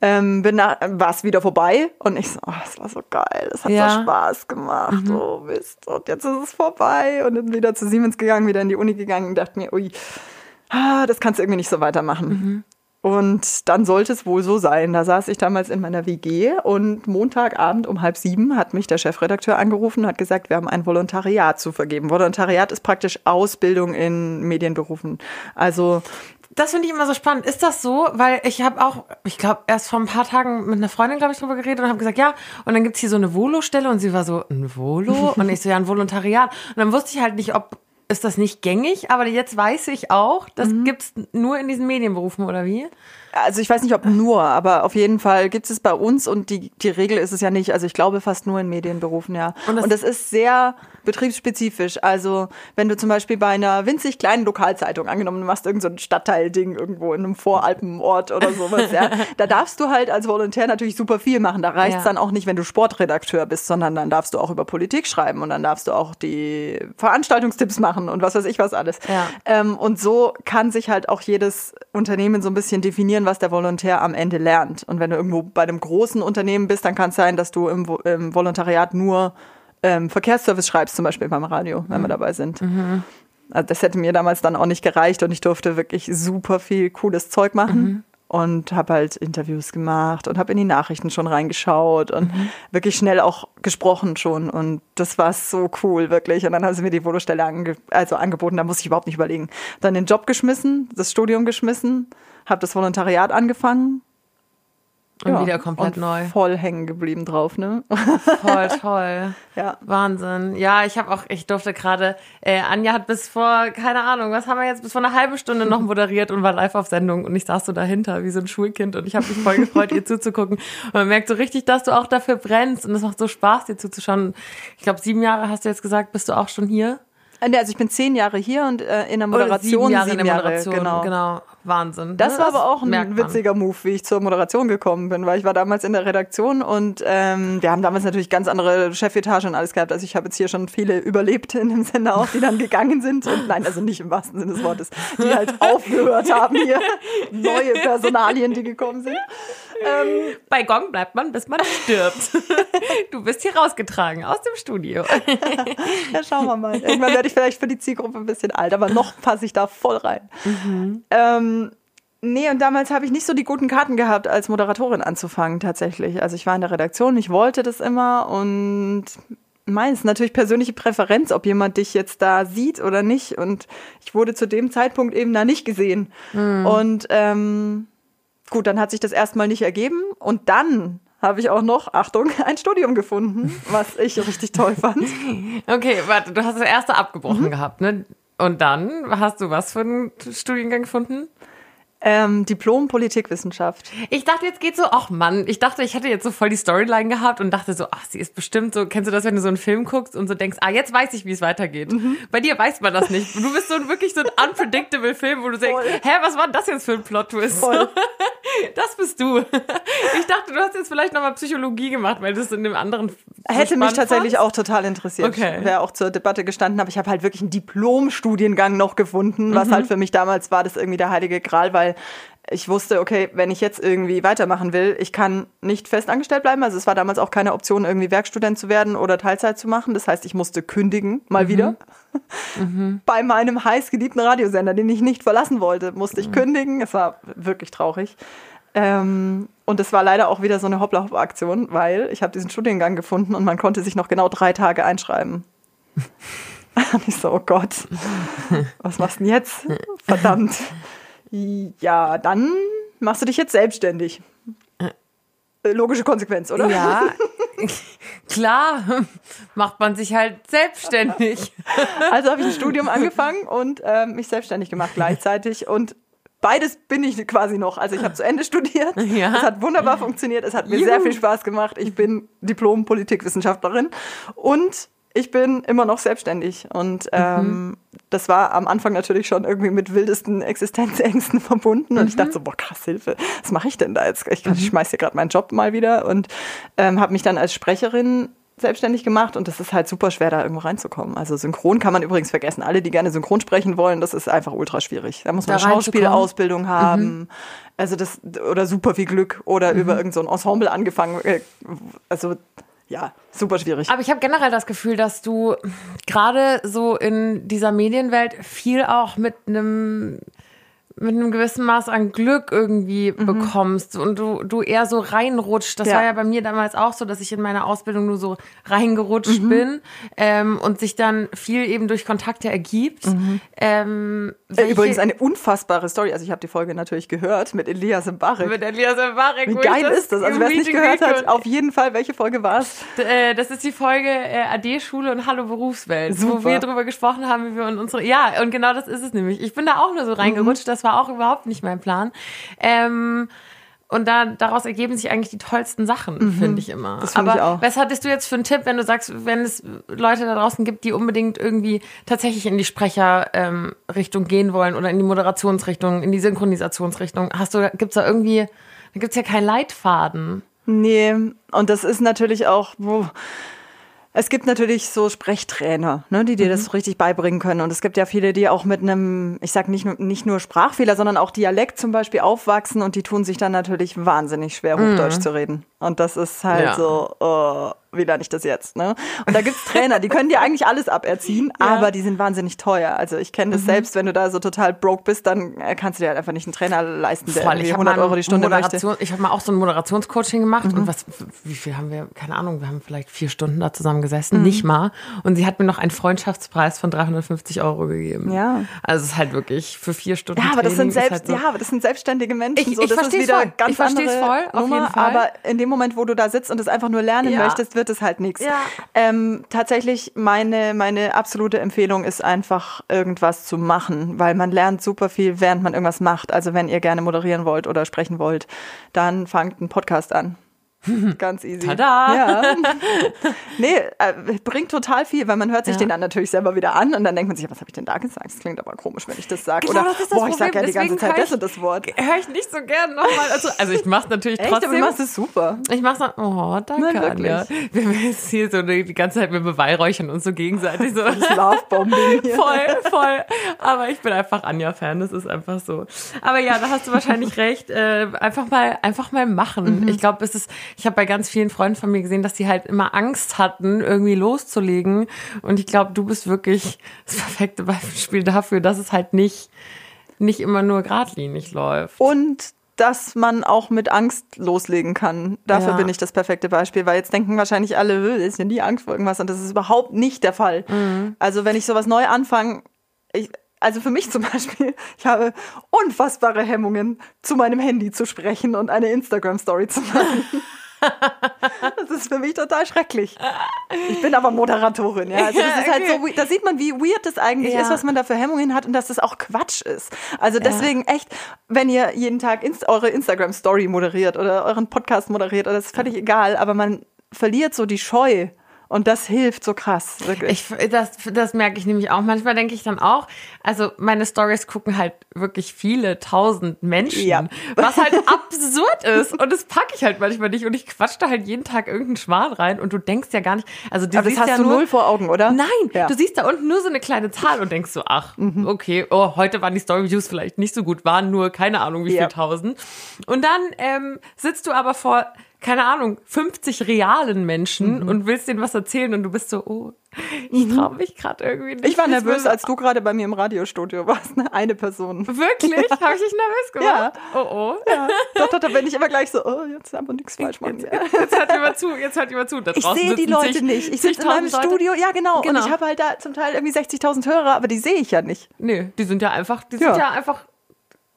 Ähm, bin da, war es wieder vorbei und ich so, oh, das war so geil, das hat Ja. so Spaß gemacht, oh Mist, und jetzt ist es vorbei und dann wieder zu Siemens gegangen, wieder in die Uni gegangen und dachte mir, ui, ah, das kannst du irgendwie nicht so weitermachen. Und dann sollte es wohl so sein. Da saß ich damals in meiner WG und Montagabend um halb sieben hat mich der Chefredakteur angerufen und hat gesagt, wir haben ein Volontariat zu vergeben. Volontariat ist praktisch Ausbildung in Medienberufen. Also Das finde ich immer so spannend. Ist das so? Weil ich habe auch, ich glaube, erst vor ein paar Tagen mit einer Freundin, glaube ich, drüber geredet und habe gesagt, ja, und dann gibt's hier so eine Volo-Stelle und sie war so, ein Volo? Und ich so, ja, ein Volontariat. Und dann wusste ich halt nicht, ob, ist das nicht gängig? Aber jetzt weiß ich auch, das gibt's nur in diesen Medienberufen, oder wie? Also ich weiß nicht, ob nur, aber auf jeden Fall gibt es bei uns und die, die Regel ist es ja nicht. Also ich glaube fast nur in Medienberufen, ja. Und Und das- das, ist sehr betriebsspezifisch. Also wenn du zum Beispiel bei einer winzig kleinen Lokalzeitung angenommen, du machst irgendein so ein Stadtteilding irgendwo in einem Voralpenort oder sowas, ja, da darfst du halt als Volontär natürlich super viel machen. Da reicht es Ja. dann auch nicht, wenn du Sportredakteur bist, sondern dann darfst du auch über Politik schreiben und dann darfst du auch die Veranstaltungstipps machen und was weiß ich was alles. Ja. Ähm, und so kann sich halt auch jedes Unternehmen so ein bisschen definieren, was der Volontär am Ende lernt. Und wenn du irgendwo bei einem großen Unternehmen bist, dann kann es sein, dass du im, im Volontariat nur ähm, Verkehrsservice schreibst, zum Beispiel beim Radio, wenn wir dabei sind. Also das hätte mir damals dann auch nicht gereicht und ich durfte wirklich super viel cooles Zeug machen. Und habe halt Interviews gemacht und habe in die Nachrichten schon reingeschaut und wirklich schnell auch gesprochen schon. Und das war so cool, wirklich. Und dann haben sie mir die Volostelle ange also angeboten, da musste ich überhaupt nicht überlegen. Dann den Job geschmissen, das Studium geschmissen, habe das Volontariat angefangen. Und wieder komplett und neu. Voll hängen geblieben drauf, ne? Voll toll. ja. Wahnsinn. Ja, ich habe auch, ich durfte gerade, äh, Anja hat bis vor, keine Ahnung, was haben wir jetzt, bis vor einer halben Stunde noch moderiert und war live auf Sendung und ich saß so dahinter wie so ein Schulkind und ich habe mich voll gefreut, ihr zuzugucken. Und man merkt so richtig, dass du auch dafür brennst und es macht so Spaß, dir zuzuschauen. Ich glaube, sieben Jahre hast du jetzt gesagt, bist du auch schon hier? Äh, nee, Also ich bin zehn Jahre hier und äh, in der Oder Moderation sieben Jahre in sieben der Jahre, Moderation. genau. genau. Wahnsinn. Das ne? war aber auch ein man. witziger Move, wie ich zur Moderation gekommen bin, weil ich war damals in der Redaktion und ähm, wir haben damals natürlich ganz andere Chefetage und alles gehabt. Also ich habe jetzt hier schon viele überlebt in dem Sender auch, die dann gegangen sind und nein, also nicht im wahrsten Sinne des Wortes, die halt aufgehört haben hier. Neue Personalien, die gekommen sind. Ähm, Bei Gong bleibt man, bis man stirbt. du bist hier rausgetragen aus dem Studio. Ja, schauen wir mal. Irgendwann werde ich vielleicht für die Zielgruppe ein bisschen alt, aber noch passe ich da voll rein. Ähm, nee, und damals habe ich nicht so die guten Karten gehabt, als Moderatorin anzufangen, tatsächlich. Also ich war in der Redaktion, ich wollte das immer und meins natürlich persönliche Präferenz, ob jemand dich jetzt da sieht oder nicht. Und ich wurde zu dem Zeitpunkt eben da nicht gesehen. Und ähm, gut, dann hat sich das erstmal nicht ergeben. Und dann habe ich auch noch, Achtung, ein Studium gefunden, was ich richtig toll fand. Okay, warte, du hast das erste abgebrochen Mhm. gehabt, ne? Und dann hast du was für einen Studiengang gefunden? Ähm, Diplom Politikwissenschaft. Ich dachte, jetzt geht so, ach Mann, ich dachte, ich hätte jetzt so voll die Storyline gehabt und dachte so, ach, sie ist bestimmt so, kennst du das, wenn du so einen Film guckst und so denkst, ah, jetzt weiß ich, wie es weitergeht. Mhm. Bei dir weiß man das nicht. Du bist so ein wirklich so ein unpredictable Film, wo du denkst, Voll. hä, was war denn das jetzt für ein Plot-Twist? Das bist du. Ich dachte, du hast jetzt vielleicht nochmal Psychologie gemacht, weil du es in dem anderen Hätte mich tatsächlich fandst. auch total interessiert. Okay. Wäre auch zur Debatte gestanden, aber ich habe halt wirklich einen Diplom-Studiengang noch gefunden, was halt für mich damals war das irgendwie der heilige Gral, weil ich wusste, okay, wenn ich jetzt irgendwie weitermachen will, ich kann nicht fest angestellt bleiben. Also es war damals auch keine Option, irgendwie Werkstudent zu werden oder Teilzeit zu machen. Das heißt, ich musste kündigen, mal wieder. Bei meinem heißgeliebten Radiosender, den ich nicht verlassen wollte, musste ich kündigen. Es war wirklich traurig. Ähm, und es war leider auch wieder so eine Hoppla-Hopp-Aktion, weil ich habe diesen Studiengang gefunden und man konnte sich noch genau drei Tage einschreiben. und ich so, oh Gott, was machst du denn jetzt? Verdammt. Ja, dann machst du dich jetzt selbstständig. Äh, Logische Konsequenz, oder? Ja, klar, macht man sich halt selbstständig. Also habe ich ein Studium angefangen und ähm, mich selbstständig gemacht gleichzeitig und Beides bin ich quasi noch. Also ich habe zu Ende studiert. Ja. Es hat wunderbar funktioniert. Es hat mir Juhu. sehr viel Spaß gemacht. Ich bin Diplom-Politikwissenschaftlerin und ich bin immer noch selbstständig. Und ähm, das war am Anfang natürlich schon irgendwie mit wildesten Existenzängsten verbunden. Und ich dachte so, boah, krass, Hilfe, was mache ich denn da jetzt? Ich, ich schmeiß hier gerade meinen Job mal wieder und ähm, habe mich dann als Sprecherin selbstständig gemacht und das ist halt super schwer, da irgendwo reinzukommen. Also synchron kann man übrigens vergessen. Alle, die gerne synchron sprechen wollen, das ist einfach ultra schwierig. Da muss man Da. Schauspielausbildung haben, also das oder super viel Glück oder über irgendein so Ensemble angefangen. äh, Also ja, super schwierig. Aber ich habe generell das Gefühl, dass du gerade so in dieser Medienwelt viel auch mit einem mit einem gewissen Maß an Glück irgendwie bekommst und du, du eher so reinrutscht. Das Ja. war ja bei mir damals auch so, dass ich in meiner Ausbildung nur so reingerutscht bin ähm, und sich dann viel eben durch Kontakte ergibt. Ähm, Äh, Übrigens eine unfassbare Story. Also ich habe die Folge natürlich gehört mit Elias Mbarek. mit Elias Mbarek. Wie wo ich geil ist das? Also wer es nicht gehört hat, auf jeden Fall, welche Folge war es? Äh, das ist die Folge äh, AD-Schule und Hallo Berufswelt, Super. wo wir drüber gesprochen haben, wie wir in unsere. Ja, und genau das ist es nämlich. Ich bin da auch nur so reingerutscht, Mhm. das war auch überhaupt nicht mein Plan. Ähm, und da, daraus ergeben sich eigentlich die tollsten Sachen, finde ich immer. Mhm. Das find Aber ich auch. was hattest du jetzt für einen Tipp, wenn du sagst, wenn es Leute da draußen gibt, die unbedingt irgendwie tatsächlich in die Sprecherrichtung ähm, Richtung gehen wollen oder in die Moderationsrichtung, in die Synchronisationsrichtung? Hast du, gibt's da irgendwie, da gibt's ja keinen Leitfaden. Nee, und das ist natürlich auch, wo, es gibt natürlich so Sprechtrainer, ne, die dir Mhm. das so richtig beibringen können. Und es gibt ja viele, die auch mit einem, ich sag nicht, nur- nicht nur Sprachfehler, sondern auch Dialekt zum Beispiel aufwachsen und die tun sich dann natürlich wahnsinnig schwer, Hochdeutsch zu reden. Und das ist halt Mhm. Ja. so, oh, wie lerne ich das jetzt? Ne? Und da gibt's Trainer, die können dir eigentlich alles aberziehen, aber die sind wahnsinnig teuer. Also ich kenne Mhm. das selbst, wenn du da so total broke bist, dann äh, kannst du dir halt einfach nicht einen Trainer leisten, der Voll, irgendwie ich habe 100 mal Euro die Stunde möchte. Moderation, ich habe mal auch so ein Moderationscoaching gemacht und was, wie viel haben wir, keine Ahnung, wir haben vielleicht vier Stunden da zusammen gesessen, nicht mal. Und sie hat mir noch einen Freundschaftspreis von 350 Euro gegeben. Ja. Also es ist halt wirklich für vier Stunden. Ja, aber das sind selbst, halt so, ja, aber das sind selbstständige Menschen. Ich- so, ich versteh's wieder voll. ganz Ich versteh's andere voll, auf Nummer, jeden Fall. Aber in dem Moment, wo du da sitzt und es einfach nur lernen Ja. möchtest, wird es halt nichts. Ja. Ähm, tatsächlich meine meine absolute Empfehlung ist einfach irgendwas zu machen, weil man lernt super viel, während man irgendwas macht. Also wenn ihr gerne moderieren wollt oder sprechen wollt, dann fangt einen Podcast an. Ganz easy. Tada! Ja. Nee, äh, bringt total viel, weil man hört sich Ja. den dann natürlich selber wieder an und dann denkt man sich, was habe ich denn da gesagt? Das klingt aber komisch, wenn ich das sage. Genau, Oder, das ist das boah, ich sage ja die ganze Zeit höre das und das Wort. Höre ich nicht so gern nochmal. Also, also ich mache es natürlich Echt, aber du trotzdem. machst es super. Ich mach's dann, oh, danke, Nein, wirklich. Anja. Wir jetzt hier so die, die ganze Zeit mit Beweihräuchern und so gegenseitig so. Das Lovebombing hier. Voll, voll. Aber ich bin einfach Anja-Fan, das ist einfach so. Aber ja, da hast du wahrscheinlich recht. Äh, einfach mal, einfach mal machen. Mhm. Ich glaube, es ist, ich habe bei ganz vielen Freunden von mir gesehen, dass die halt immer Angst hatten, irgendwie loszulegen. Und ich glaube, du bist wirklich das perfekte Beispiel dafür, dass es halt nicht, nicht immer nur geradlinig läuft. Und dass man auch mit Angst loslegen kann. Dafür Ja. bin ich das perfekte Beispiel, weil jetzt denken wahrscheinlich alle, "Äh, ist ja nie Angst vor irgendwas und das ist überhaupt nicht der Fall. Mhm. Also wenn ich sowas neu anfange, ich, also für mich zum Beispiel, ich habe unfassbare Hemmungen, zu meinem Handy zu sprechen und eine Instagram-Story zu machen. Das ist für mich total schrecklich. Ich bin aber Moderatorin, ja. Also das ist halt so, da sieht man, wie weird das eigentlich Ja. ist, was man da für Hemmungen hat und dass das auch Quatsch ist. Also deswegen echt, wenn ihr jeden Tag Inst eure Instagram-Story moderiert oder euren Podcast moderiert, oder das ist völlig egal, aber man verliert so die Scheu. Und das hilft so krass, wirklich. Ich, das, das merke ich nämlich auch. Manchmal denke ich dann auch, also meine Stories gucken halt wirklich viele tausend Menschen, Ja. was halt absurd ist. Und das packe ich halt manchmal nicht. Und ich quatsch da halt jeden Tag irgendeinen Schmarrn rein und du denkst ja gar nicht, also du aber das siehst hast ja du null vor Augen, oder? Nein, Ja. Mhm. du siehst da unten nur so eine kleine Zahl und denkst so, ach, okay, oh, heute waren die Story-Views vielleicht nicht so gut, waren nur keine Ahnung wie Ja. viel tausend. Und dann ähm, sitzt du aber vor, keine Ahnung, 50 realen Menschen Mhm. und willst denen was erzählen und du bist so, oh, ich traue mich gerade irgendwie nicht. Ich war nervös, als du gerade bei mir im Radiostudio warst, ne? eine Person. Wirklich? Habe ich dich nervös gemacht? Oh, oh. Ja. Doch, doch, da bin ich immer gleich so, oh, jetzt haben wir nichts falsch machen. Ja. Jetzt hört jemand zu, jetzt hört jemand zu. Da Ich sehe die Leute zig- nicht. Ich sitze in meinem Leute. Studio, ja genau. Genau. Und ich habe halt da zum Teil irgendwie 60.000 Hörer, aber die sehe ich ja nicht. Nee, die sind ja einfach, die Ja. sind ja einfach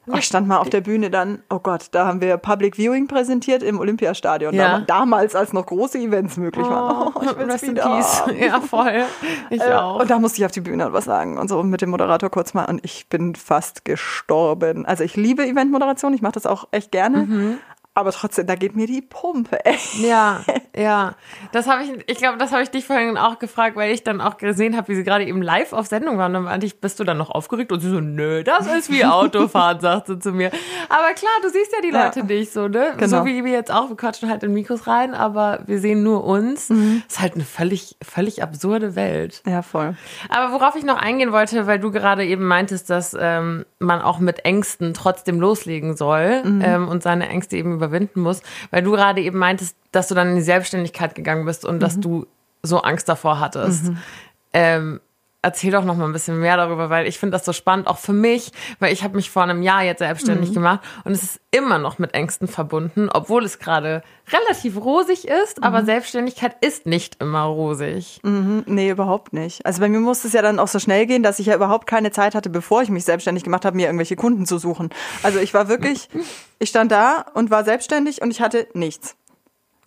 Oh, ich stand mal auf der Bühne dann, oh Gott, da haben wir Public Viewing präsentiert im Olympiastadion. Ja. Dam- Damals, als noch große Events möglich waren. Oh, ich will's Rest in peace. Ja, voll. Ich Äh, auch. Und da musste ich auf die Bühne und was sagen und so mit dem Moderator kurz mal und ich bin fast gestorben. Also ich liebe Eventmoderation, ich mache das auch echt gerne, Mhm. Aber trotzdem, da geht mir die Pumpe. Ey. Ja, ja. Das habe ich, ich glaube, das habe ich dich vorhin auch gefragt, weil ich dann auch gesehen habe, wie sie gerade eben live auf Sendung waren. Und dann meinte ich, bist du dann noch aufgeregt? Und sie so, nö, das ist wie Autofahren, sagt sie zu mir. Aber klar, du siehst ja die Ja. Leute nicht so, ne? Genau. So wie wir jetzt auch, wir quatschen halt in Mikros rein, aber wir sehen nur uns. Mhm. ist halt eine völlig, völlig absurde Welt. Ja, voll. Aber worauf ich noch eingehen wollte, weil du gerade eben meintest, dass ähm, man auch mit Ängsten trotzdem loslegen soll ähm, und seine Ängste eben überwinden muss, weil du gerade eben meintest, dass du dann in die Selbstständigkeit gegangen bist und dass du so Angst davor hattest. Ähm, erzähl doch noch mal ein bisschen mehr darüber, weil ich finde das so spannend, auch für mich, weil ich habe mich vor einem Jahr jetzt selbstständig gemacht und es ist immer noch mit Ängsten verbunden, obwohl es gerade relativ rosig ist, aber Selbstständigkeit ist nicht immer rosig. Mhm, Nee, überhaupt nicht. Also bei mir musste es ja dann auch so schnell gehen, dass ich ja überhaupt keine Zeit hatte, bevor ich mich selbstständig gemacht habe, mir irgendwelche Kunden zu suchen. Also ich war wirklich, ich stand da und war selbstständig und ich hatte nichts.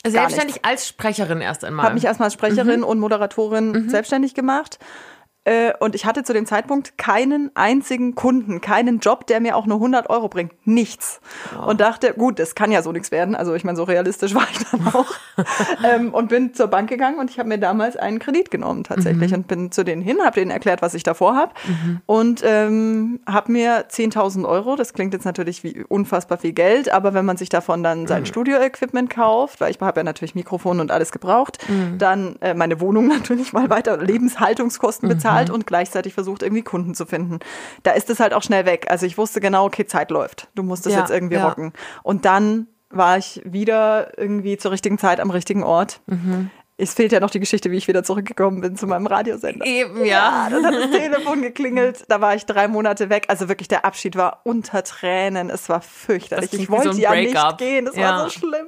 Selbstständig als Sprecherin erst einmal. Habe mich erstmal als Sprecherin und Moderatorin selbstständig gemacht. Äh, Und ich hatte zu dem Zeitpunkt keinen einzigen Kunden, keinen Job, der mir auch nur 100 Euro bringt. Nichts. Und dachte, gut, das kann ja so nichts werden. Also ich meine, so realistisch war ich dann auch. ähm, und bin zur Bank gegangen und ich habe mir damals einen Kredit genommen tatsächlich und bin zu denen hin, habe denen erklärt, was ich davor habe und ähm, habe mir 10.000 Euro, das klingt jetzt natürlich wie unfassbar viel Geld, aber wenn man sich davon dann sein Studio-Equipment kauft, weil ich habe ja natürlich Mikrofon und alles gebraucht, dann äh, meine Wohnung natürlich mal weiter, Lebenshaltungskosten bezahlt und gleichzeitig versucht, irgendwie Kunden zu finden. Da ist es halt auch schnell weg. Also ich wusste genau, okay, Zeit läuft. Du musst es Ja, jetzt irgendwie ja. rocken. Und dann war ich wieder irgendwie zur richtigen Zeit am richtigen Ort. Es fehlt ja noch die Geschichte, wie ich wieder zurückgekommen bin zu meinem Radiosender. Eben, ja. Dann hat das Telefon geklingelt. Da war ich drei Monate weg. Also wirklich, der Abschied war unter Tränen. Es war fürchterlich. Das Ich so wollte ein ja nicht gehen. Es Ja. war so schlimm.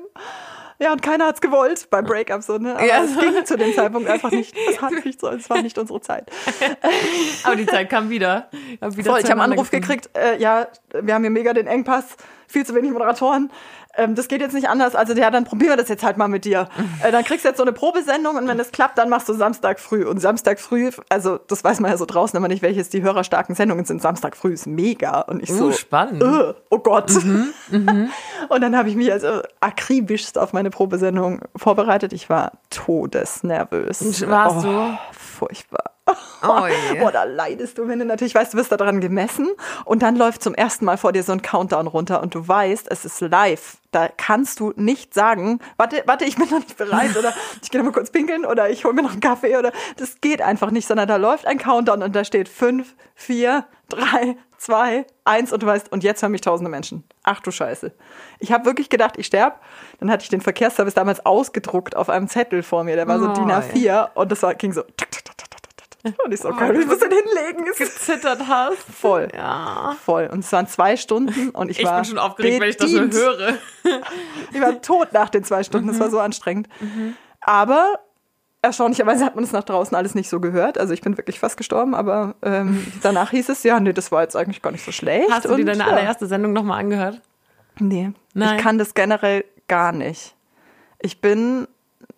Ja, und keiner hat's gewollt beim Breakup so, ne? Aber Ja. es ging zu dem Zeitpunkt einfach nicht. Es hat nicht so, es war nicht unsere Zeit. Aber die Zeit kam wieder. Hab wieder Voll, ich habe einen Anruf gefunden. gekriegt, äh, ja, wir haben hier mega den Engpass, viel zu wenig Moderatoren. Ähm, das geht jetzt nicht anders. Also ja, dann probieren wir das jetzt halt mal mit dir. Äh, dann kriegst du jetzt so eine Probesendung und wenn das klappt, dann machst du Samstag früh. Und Samstag früh, also das weiß man ja so draußen immer nicht, welches die hörerstarken Sendungen sind. Samstag früh ist mega. Und ich so, Uh, spannend. äh, oh Gott. und dann habe ich mich also akribischst auf meine Probesendung vorbereitet. Ich war todesnervös. Warst oh, du? Furchtbar. Oh. Boah, da leidest du, wenn du natürlich weißt, du wirst da dran gemessen und dann läuft zum ersten Mal vor dir so ein Countdown runter und du weißt, es ist live. Da kannst du nicht sagen, warte, warte, ich bin noch nicht bereit oder ich gehe noch mal kurz pinkeln oder ich hole mir noch einen Kaffee oder das geht einfach nicht, sondern da läuft ein Countdown und da steht fünf, vier, drei, zwei, eins und du weißt, und jetzt hören mich tausende Menschen. Ach du Scheiße. Ich habe wirklich gedacht, ich sterb. Dann hatte ich den Verkehrsservice damals ausgedruckt auf einem Zettel vor mir, der war so Oh, DIN A4 und das war, ging so. Und ich so, okay, ich muss den hinlegen. Es ist Zittert hast. voll. Ja. Voll. Und es waren zwei Stunden und ich, Ich war bin schon aufgeregt, wenn ich das so bedient. höre. Ich war tot nach den zwei Stunden. Das war so anstrengend. Aber erstaunlicherweise hat man es nach draußen alles nicht so gehört. Also ich bin wirklich fast gestorben, aber ähm, danach hieß es, ja, nee, das war jetzt eigentlich gar nicht so schlecht. Hast du dir deine ja. allererste Sendung nochmal angehört? Nee, Nein. ich kann das generell gar nicht. Ich bin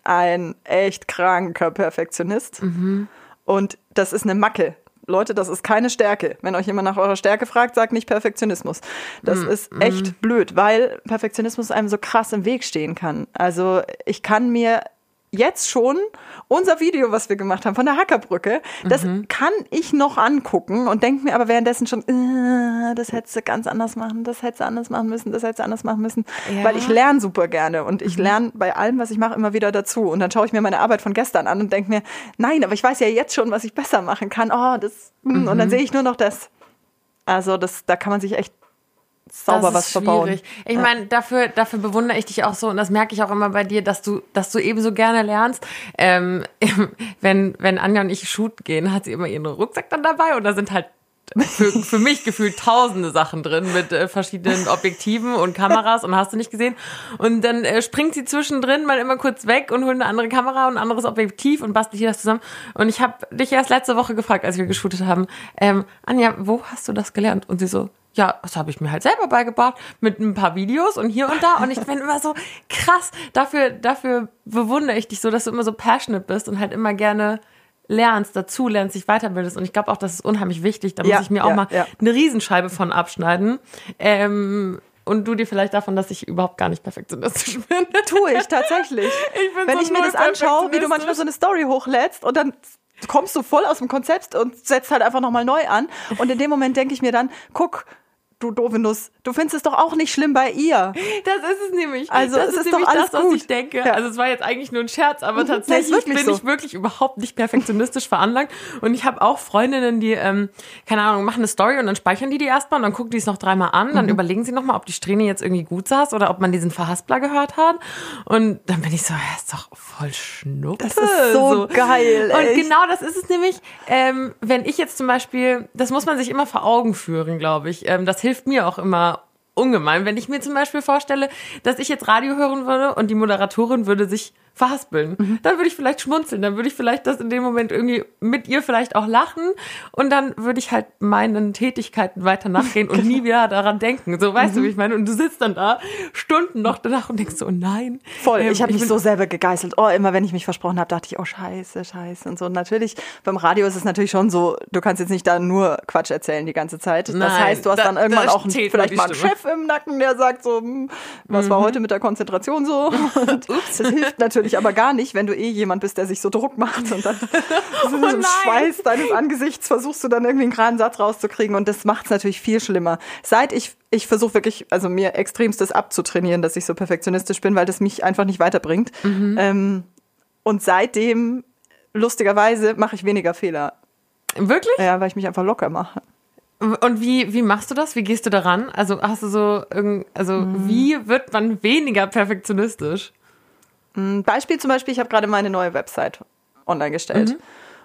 ein echt kranker Perfektionist. Und das ist eine Macke. Leute, das ist keine Stärke. Wenn euch jemand nach eurer Stärke fragt, sagt nicht Perfektionismus. Das ist echt blöd, weil Perfektionismus einem so krass im Weg stehen kann. Also ich kann mir jetzt schon unser Video, was wir gemacht haben von der Hackerbrücke, das kann ich noch angucken und denke mir aber währenddessen schon, äh, das hättest du ganz anders machen, das hättest du anders machen müssen, das hättest du anders machen müssen, Ja. weil ich lerne super gerne und ich lerne bei allem, was ich mache, immer wieder dazu und dann schaue ich mir meine Arbeit von gestern an und denke mir, nein, aber ich weiß ja jetzt schon, was ich besser machen kann. Oh, das hm, und dann sehe ich nur noch das. Also das, da kann man sich echt sauber was verbauen. schwierig. Ich meine, dafür, dafür bewundere ich dich auch so und das merke ich auch immer bei dir, dass du, dass du eben so gerne lernst. Ähm, wenn, wenn Anja und ich shooten gehen, hat sie immer ihren Rucksack dann dabei und da sind halt für, für mich gefühlt tausende Sachen drin mit äh, verschiedenen Objektiven und Kameras und hast du nicht gesehen. Und dann äh, springt sie zwischendrin mal immer kurz weg und holt eine andere Kamera und ein anderes Objektiv und bastelt hier das zusammen. Und ich habe dich erst letzte Woche gefragt, als wir geshootet haben, ähm, Anja, wo hast du das gelernt? Und sie so, ja, das habe ich mir halt selber beigebracht mit ein paar Videos und hier und da. Und ich bin immer so krass. Dafür, dafür bewundere ich dich so, dass du immer so passionate bist und halt immer gerne lernst, dazu lernst, dich weiterbildest. Und ich glaube auch, das ist unheimlich wichtig. Da Ja, muss ich mir auch ja, mal ja. eine Riesenscheibe von abschneiden. Ähm, und du dir vielleicht davon, dass ich überhaupt gar nicht perfektionistisch bin. Tue ich tatsächlich. Ich bin Wenn so ich mir das anschaue, wie du manchmal so eine Story hochlädst und dann kommst du voll aus dem Konzept und setzt halt einfach nochmal neu an. Und in dem Moment denke ich mir dann, guck, du doofe Nuss, du findest es doch auch nicht schlimm bei ihr. Das ist es nämlich. Also, das es ist, ist doch alles das, was gut. ich denke. Ja. Also es war jetzt eigentlich nur ein Scherz, aber Mhm, tatsächlich bin so. ich wirklich überhaupt nicht perfektionistisch veranlagt. Und ich habe auch Freundinnen, die, ähm, keine Ahnung, machen eine Story und dann speichern die die erstmal und dann gucken die es noch dreimal an. Mhm. Dann überlegen sie nochmal, ob die Strähne jetzt irgendwie gut saß oder ob man diesen Verhaspler gehört hat. Und dann bin ich so, ja, ist doch voll schnuppe. Das ist so geil, Und echt. genau das ist es nämlich, ähm, wenn ich jetzt zum Beispiel, das muss man sich immer vor Augen führen, glaube ich. Ähm, das hilft mir auch immer ungemein. Wenn ich mir zum Beispiel vorstelle, dass ich jetzt Radio hören würde und die Moderatorin würde sich verhaspeln, Mhm. dann würde ich vielleicht schmunzeln, dann würde ich vielleicht das in dem Moment irgendwie mit ihr vielleicht auch lachen und dann würde ich halt meinen Tätigkeiten weiter nachgehen und Genau. nie wieder daran denken. So, weißt Mhm. du, wie ich meine? Und du sitzt dann da Stunden noch danach und denkst so, oh nein. Voll, Ähm, ich habe mich so selber gegeißelt. Oh, immer wenn ich mich versprochen habe, dachte ich, oh scheiße, scheiße und so. Und natürlich, beim Radio ist es natürlich schon so, du kannst jetzt nicht da nur Quatsch erzählen die ganze Zeit. Das Nein, heißt, du hast da- dann irgendwann da auch einen, vielleicht mal einen. Chef im Nacken, der sagt so, hm, was Mhm. war heute mit der Konzentration so? Und das hilft natürlich aber gar nicht, wenn du eh jemand bist, der sich so Druck macht und dann so im Oh. Schweiß deines Angesichts versuchst du dann irgendwie einen geraden Satz rauszukriegen und das macht es natürlich viel schlimmer. Seit ich, ich versuche wirklich, also mir extremstes abzutrainieren, dass ich so perfektionistisch bin, weil das mich einfach nicht weiterbringt. Mhm. Ähm, und seitdem, lustigerweise, mache ich weniger Fehler. Wirklich? Ja, weil ich mich einfach locker mache. Und wie, wie machst du das? Wie gehst du daran? Also hast du so, irgend- also Mhm. wie wird man weniger perfektionistisch? Ein Beispiel zum Beispiel, ich habe gerade meine neue Website online gestellt.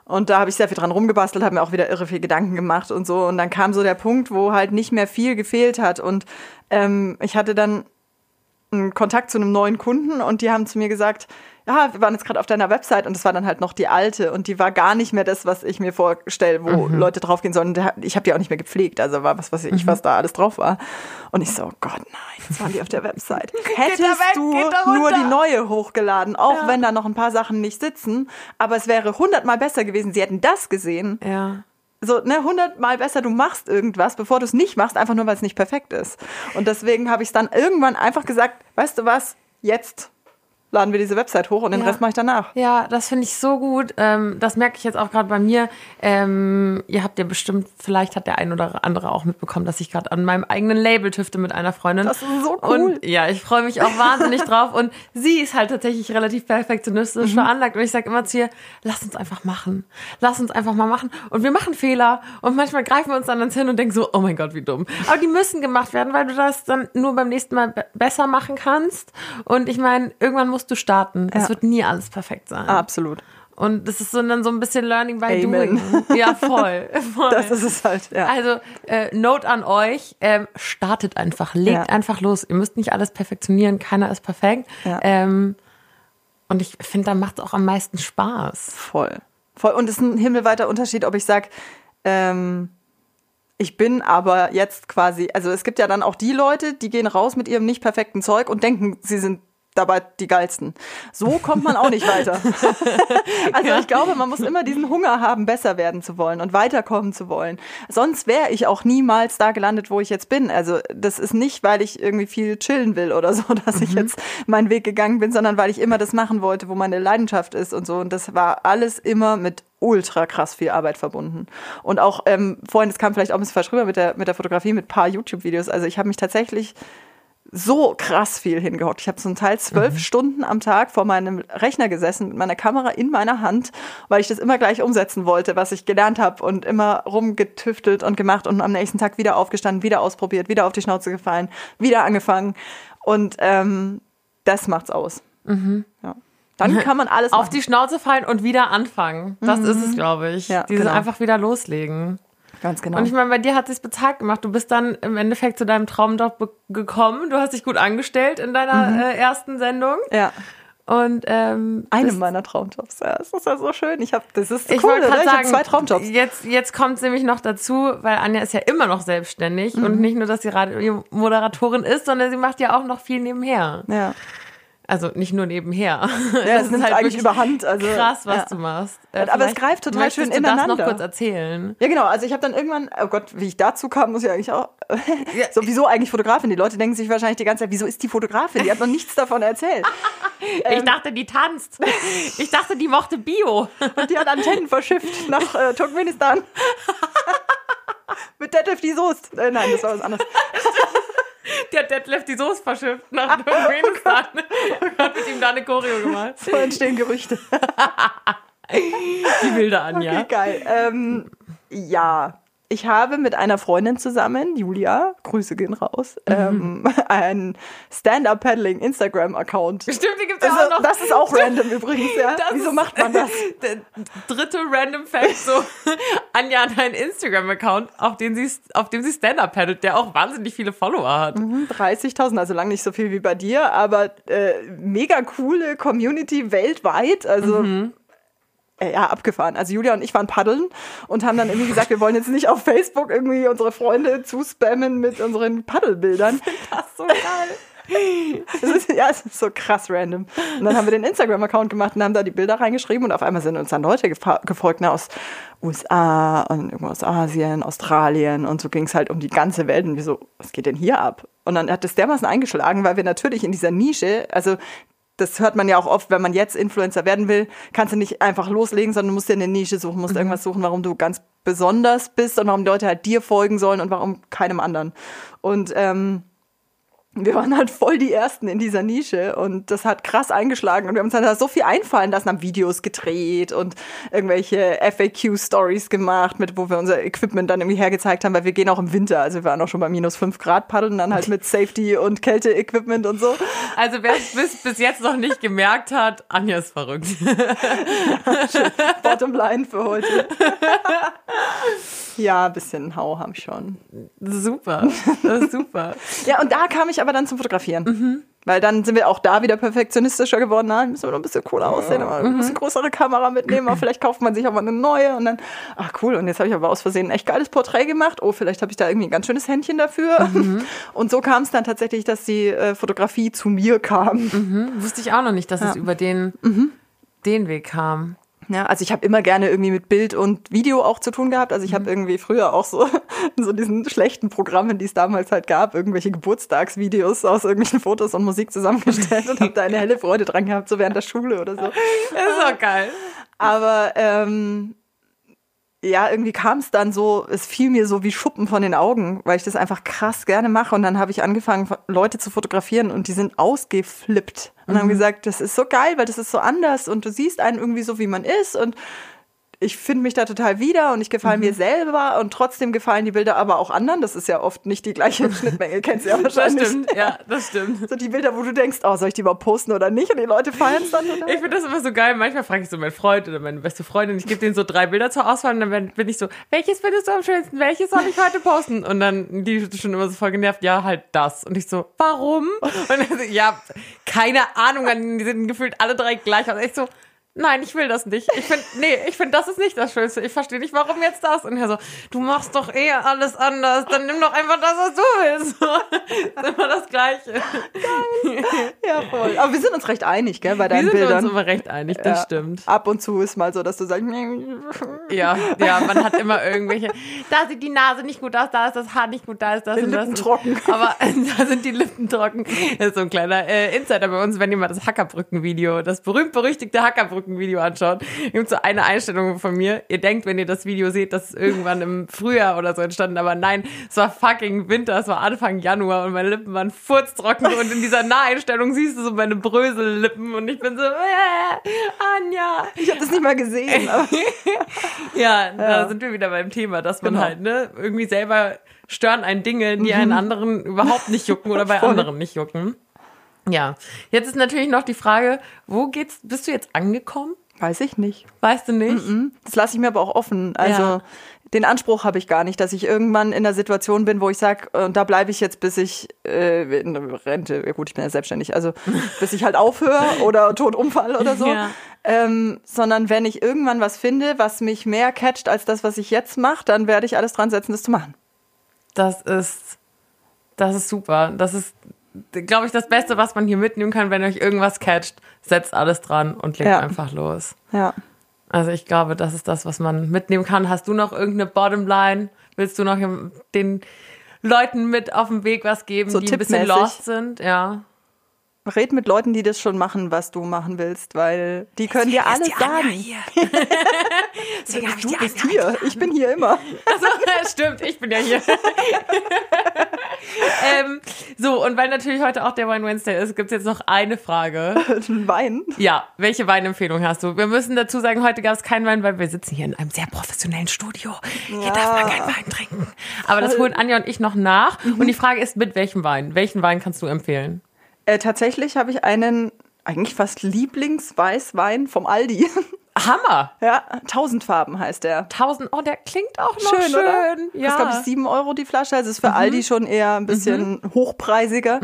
Und da habe ich sehr viel dran rumgebastelt, habe mir auch wieder irre viel Gedanken gemacht und so. Und dann kam so der Punkt, wo halt nicht mehr viel gefehlt hat. Und ähm, ich hatte dann einen Kontakt zu einem neuen Kunden und die haben zu mir gesagt, ja, wir waren jetzt gerade auf deiner Website und das war dann halt noch die alte und die war gar nicht mehr das, was ich mir vorstelle, wo Mhm. Leute draufgehen sollen. Ich habe die auch nicht mehr gepflegt, also war was Mhm. ich, was da alles drauf war. Und ich so, oh Gott, nein, jetzt waren die auf der Website. Hättest weg, du nur die neue hochgeladen, auch Ja. wenn da noch ein paar Sachen nicht sitzen, aber es wäre hundertmal besser gewesen, sie hätten das gesehen. Ja. So, ne, hundertmal besser, du machst irgendwas, bevor du es nicht machst, einfach nur, weil es nicht perfekt ist. Und deswegen habe ich es dann irgendwann einfach gesagt, weißt du was, jetzt laden wir diese Website hoch und den Ja. Rest mache ich danach. Ja, das finde ich so gut. Ähm, das merke ich jetzt auch gerade bei mir. Ähm, ihr habt ja bestimmt, vielleicht hat der ein oder andere auch mitbekommen, dass ich gerade an meinem eigenen Label tüfte mit einer Freundin. Das ist so cool. Und ja, ich freue mich auch wahnsinnig drauf. Und sie ist halt tatsächlich relativ perfektionistisch Mhm. veranlagt. Und ich sage immer zu ihr, lass uns einfach machen. Lass uns einfach mal machen. Und wir machen Fehler. Und manchmal greifen wir uns dann ans Hin und denken so, oh mein Gott, wie dumm. Aber die müssen gemacht werden, weil du das dann nur beim nächsten Mal be besser machen kannst. Und ich meine, irgendwann musst du starten. Es Ja. wird nie alles perfekt sein. Absolut. Und das ist so dann so ein bisschen Learning by Amen. Doing. Ja, voll. voll. Das ist es halt, ja. Also, äh, Note an euch, ähm, startet einfach, legt Ja. einfach los. Ihr müsst nicht alles perfektionieren, keiner ist perfekt. Ja. Ähm, und ich finde, da macht es auch am meisten Spaß. Voll. Voll. Und es ist ein himmelweiter Unterschied, ob ich sage, ähm, ich bin aber jetzt quasi, also es gibt ja dann auch die Leute, die gehen raus mit ihrem nicht perfekten Zeug und denken, sie sind dabei die geilsten. So kommt man auch nicht weiter. also ich glaube, man muss immer diesen Hunger haben, besser werden zu wollen und weiterkommen zu wollen. Sonst wäre ich auch niemals da gelandet, wo ich jetzt bin. Also das ist nicht, weil ich irgendwie viel chillen will oder so, dass ich jetzt meinen Weg gegangen bin, sondern weil ich immer das machen wollte, wo meine Leidenschaft ist und so. Und das war alles immer mit ultra krass viel Arbeit verbunden. Und auch ähm, vorhin, das kam vielleicht auch ein bisschen falsch rüber mit der, mit der Fotografie, mit paar YouTube-Videos. Also ich habe mich tatsächlich so krass viel hingehockt. Ich habe zum Teil zwölf Stunden am Tag vor meinem Rechner gesessen mit meiner Kamera in meiner Hand, weil ich das immer gleich umsetzen wollte, was ich gelernt habe und immer rumgetüftelt und gemacht und am nächsten Tag wieder aufgestanden, wieder ausprobiert, wieder auf die Schnauze gefallen, wieder angefangen und ähm, das macht's aus. Ja. Dann kann man alles Auf machen. die Schnauze fallen und wieder anfangen. Das ist es, glaube ich. Ja, Dieses genau. einfach wieder loslegen. Ganz genau. Und ich meine, bei dir hat es bezahlt gemacht. Du bist dann im Endeffekt zu deinem Traumjob gekommen. Du hast dich gut angestellt in deiner äh, ersten Sendung. ja. Und ähm, Eine das- meiner Traumjobs. Ja, das ist ja so schön. Ich habe, das ist Ich cool, wollte oder? gerade Ich habe sagen, zwei Traumjobs. Jetzt, jetzt kommt es nämlich noch dazu, weil Anja ist ja immer noch selbstständig und nicht nur, dass sie Radiomoderatorin ist, sondern sie macht ja auch noch viel nebenher. Ja. Also nicht nur nebenher. Ja, das nimmt eigentlich wirklich überhand. Also, krass, was ja. du machst. Äh, Aber es greift total schön du das noch ineinander. kurz erzählen. Ja, genau. Also ich habe dann irgendwann, oh Gott, wie ich dazu kam, muss ich eigentlich auch. Sowieso eigentlich Fotografin. Die Leute denken sich wahrscheinlich die ganze Zeit, wieso ist die Fotografin? Die hat noch nichts davon erzählt. ich Ähm. dachte, die tanzt. Ich dachte, die mochte Bio. Und die hat Antennen verschifft nach äh, Turkmenistan. Mit Detlef die Soest. Äh, nein, das war was anderes. Der hat Detlef die Soße verschifft nach Turkmenistan und hat mit ihm da eine Choreo gemacht. So entstehen Gerüchte. Die wilde Anja. Okay, geil. Ähm, ja, ich habe mit einer Freundin zusammen, Julia, Grüße gehen raus, ähm, einen Stand-Up-Paddling Instagram-Account. Stimmt, die gibt es Also, auch noch. das ist auch random übrigens, ja. Das Wieso macht man das? Der dritte random Fact, so Anja hat einen Instagram-Account, auf, den sie, auf dem sie Stand-Up paddelt, der auch wahnsinnig viele Follower hat. 30.000, also lang nicht so viel wie bei dir, aber äh, mega coole Community weltweit. Also äh, ja, abgefahren. Also Julia und ich waren paddeln und haben dann irgendwie gesagt, wir wollen jetzt nicht auf Facebook irgendwie unsere Freunde zuspammen mit unseren Paddelbildern. Das ist so geil. Das ist, ja, es ist so krass random. Und dann haben wir den Instagram-Account gemacht und haben da die Bilder reingeschrieben und auf einmal sind uns dann Leute gefolgt, ne, aus USA und irgendwo aus Asien, Australien und so ging es halt um die ganze Welt und wir so, was geht denn hier ab? Und dann hat das dermaßen eingeschlagen, weil wir natürlich in dieser Nische, also das hört man ja auch oft, wenn man jetzt Influencer werden will, kannst du nicht einfach loslegen, sondern musst dir eine Nische suchen, musst irgendwas suchen, warum du ganz besonders bist und warum die Leute halt dir folgen sollen und warum keinem anderen. Und ähm, wir waren halt voll die Ersten in dieser Nische und das hat krass eingeschlagen und wir haben uns dann da so viel einfallen lassen, haben Videos gedreht und irgendwelche FAQ-Stories gemacht, mit wo wir unser Equipment dann irgendwie hergezeigt haben, weil wir gehen auch im Winter, also wir waren auch schon bei minus fünf Grad paddeln, dann halt mit Safety und Kälte-Equipment und so. Also wer es bis, bis jetzt noch nicht gemerkt hat, Anja ist verrückt. Bottomline für heute. ja, ein bisschen Hau haben schon. Super, super. Ja, und da kam ich aber dann zum Fotografieren. Weil dann sind wir auch da wieder perfektionistischer geworden. Na, müssen wir noch ein bisschen cooler aussehen, aber ein bisschen größere Kamera mitnehmen. Aber vielleicht kauft man sich auch mal eine neue und dann, ach cool. Und jetzt habe ich aber aus Versehen ein echt geiles Porträt gemacht. Oh, vielleicht habe ich da irgendwie ein ganz schönes Händchen dafür. Und so kam es dann tatsächlich, dass die äh, Fotografie zu mir kam. Hm, wusste ich auch noch nicht, dass es über den, den Weg kam. Ja, also ich habe immer gerne irgendwie mit Bild und Video auch zu tun gehabt. Also ich habe irgendwie früher auch so in so diesen schlechten Programmen, die es damals halt gab, irgendwelche Geburtstagsvideos aus irgendwelchen Fotos und Musik zusammengestellt und habe da eine helle Freude dran gehabt, so während der Schule oder so. Das ist auch geil. Aber ähm, ja, irgendwie kam es dann so, es fiel mir so wie Schuppen von den Augen, weil ich das einfach krass gerne mache. Und dann habe ich angefangen, Leute zu fotografieren und die sind ausgeflippt und haben gesagt, das ist so geil, weil das ist so anders und du siehst einen irgendwie so, wie man ist und ich finde mich da total wieder und ich gefalle mir selber und trotzdem gefallen die Bilder aber auch anderen. Das ist ja oft nicht die gleiche Schnittmenge, kennst du ja Das wahrscheinlich. stimmt, ja, das stimmt. So die Bilder, wo du denkst, oh, soll ich die mal posten oder nicht? Und die Leute feiern es dann. Oder? Ich finde das immer so geil. Manchmal frage ich so meinen Freund oder meine beste Freundin, ich gebe denen so drei Bilder zur Auswahl und dann bin- ich so, welches findest du am schönsten? Welches soll ich heute posten? Und dann die sind schon immer so voll genervt, ja, halt das. Und ich so, warum? Und dann so, ja, keine Ahnung, dann die sind gefühlt alle drei gleich aus. Ich so, Nein, ich will das nicht. Ich finde, nee, ich finde, das ist nicht das Schönste. Ich verstehe nicht, warum jetzt das. Und er so, du machst doch eh alles anders. Dann nimm doch einfach das, was du willst. So, ist immer das Gleiche. Ja, voll. Aber wir sind uns recht einig, gell, bei Wir deinen sind Bildern. uns immer recht einig, das Ja. stimmt. Ab und zu ist mal so, dass du sagst, Ja, ja, man hat immer irgendwelche. Da sieht die Nase nicht gut aus, da ist das Haar nicht gut, da ist das Die und das. Lippen trocken. Aber da sind die Lippen trocken. Das ist so ein kleiner äh, Insider bei uns, wenn ihr mal das Hackerbrücken-Video, das berühmt-berüchtigte Hackerbrücken-Video anschaut. Gibt so eine Einstellung von mir. Ihr denkt, wenn ihr das Video seht, das ist irgendwann im Frühjahr oder so entstanden, aber nein, es war fucking Winter, es war Anfang Januar und meine Lippen waren furztrocken und in dieser Naheinstellung siehst du so meine Brösellippen und ich bin so, äh, Anja. ich habe das nicht mal gesehen. Ja, da sind wir wieder beim Thema, dass man Genau. halt, ne, irgendwie selber stören einen Dinge, die einen anderen überhaupt nicht jucken oder bei Mhm. Anderen nicht jucken. Ja, jetzt ist natürlich noch die Frage, wo geht's, bist du jetzt angekommen? weiß ich nicht. Weißt du nicht? Das lasse ich mir aber auch offen. Also Ja. den Anspruch habe ich gar nicht, dass ich irgendwann in der Situation bin, wo ich sage, und da bleibe ich jetzt, bis ich äh, in Rente, ja gut, ich bin ja selbstständig, also bis ich halt aufhöre oder tot umfall oder so. Ja. Ähm, sondern wenn ich irgendwann was finde, was mich mehr catcht als das, was ich jetzt mache, dann werde ich alles dran setzen, das zu machen. Das ist, das ist super. Das ist, glaube ich, das Beste, was man hier mitnehmen kann, wenn euch irgendwas catcht. Setzt alles dran und legt Ja. einfach los. Ja. Also ich glaube, das ist das, was man mitnehmen kann. Hast du noch irgendeine Bottomline? Willst du noch den Leuten mit auf dem Weg was geben, So die ein bisschen lost sind? Ja. Red mit Leuten, die das schon machen, was du machen willst, weil die können dir alles sagen. Du bist hier, ich bin hier immer. Also, stimmt, ich bin ja hier. ähm, so, und weil natürlich heute auch der Wine Wednesday ist, gibt es jetzt noch eine Frage. Wein. Ja, welche Weinempfehlung hast du? Wir müssen dazu sagen, heute gab es keinen Wein, weil wir sitzen hier in einem sehr professionellen Studio. Hier darf man keinen Wein trinken. Aber das holen Anja und ich noch nach. Und die Frage ist, mit welchem Wein? Welchen Wein kannst du empfehlen? Äh, tatsächlich habe ich einen eigentlich fast Lieblingsweißwein vom Aldi. Hammer! ja, Tausendfarben heißt der. 1000, oh, der klingt auch noch schön. Schön, oder? Ja. Das glaube ich sieben Euro die Flasche. Also ist für Aldi schon eher ein bisschen hochpreisiger.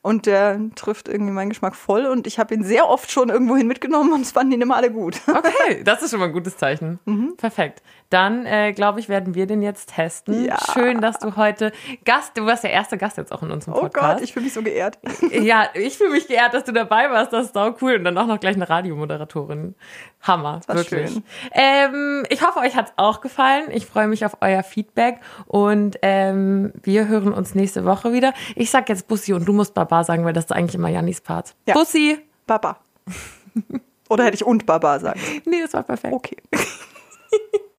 Und der trifft irgendwie meinen Geschmack voll. Und ich habe ihn sehr oft schon irgendwohin mitgenommen und es fanden ihn immer alle gut. Okay, das ist schon mal ein gutes Zeichen. Perfekt. Dann, äh, glaube ich, werden wir den jetzt testen. Ja. Schön, dass du heute Gast, du warst der erste Gast jetzt auch in unserem Oh Podcast. Gott, ich fühle mich so geehrt. ja, ich fühle mich geehrt, dass du dabei warst. Das ist sau cool. Und dann auch noch gleich eine Radiomoderatorin. Hammer, war wirklich. schön. Ähm, ich hoffe, euch hat's auch gefallen. Ich freue mich auf euer Feedback. Und ähm, wir hören uns nächste Woche wieder. Ich sag jetzt Bussi und du musst Baba sagen, weil das ist eigentlich immer Jannis Part. Ja. Bussi. Baba. Oder hätte ich und Baba sagen. Nee, das war perfekt. Okay.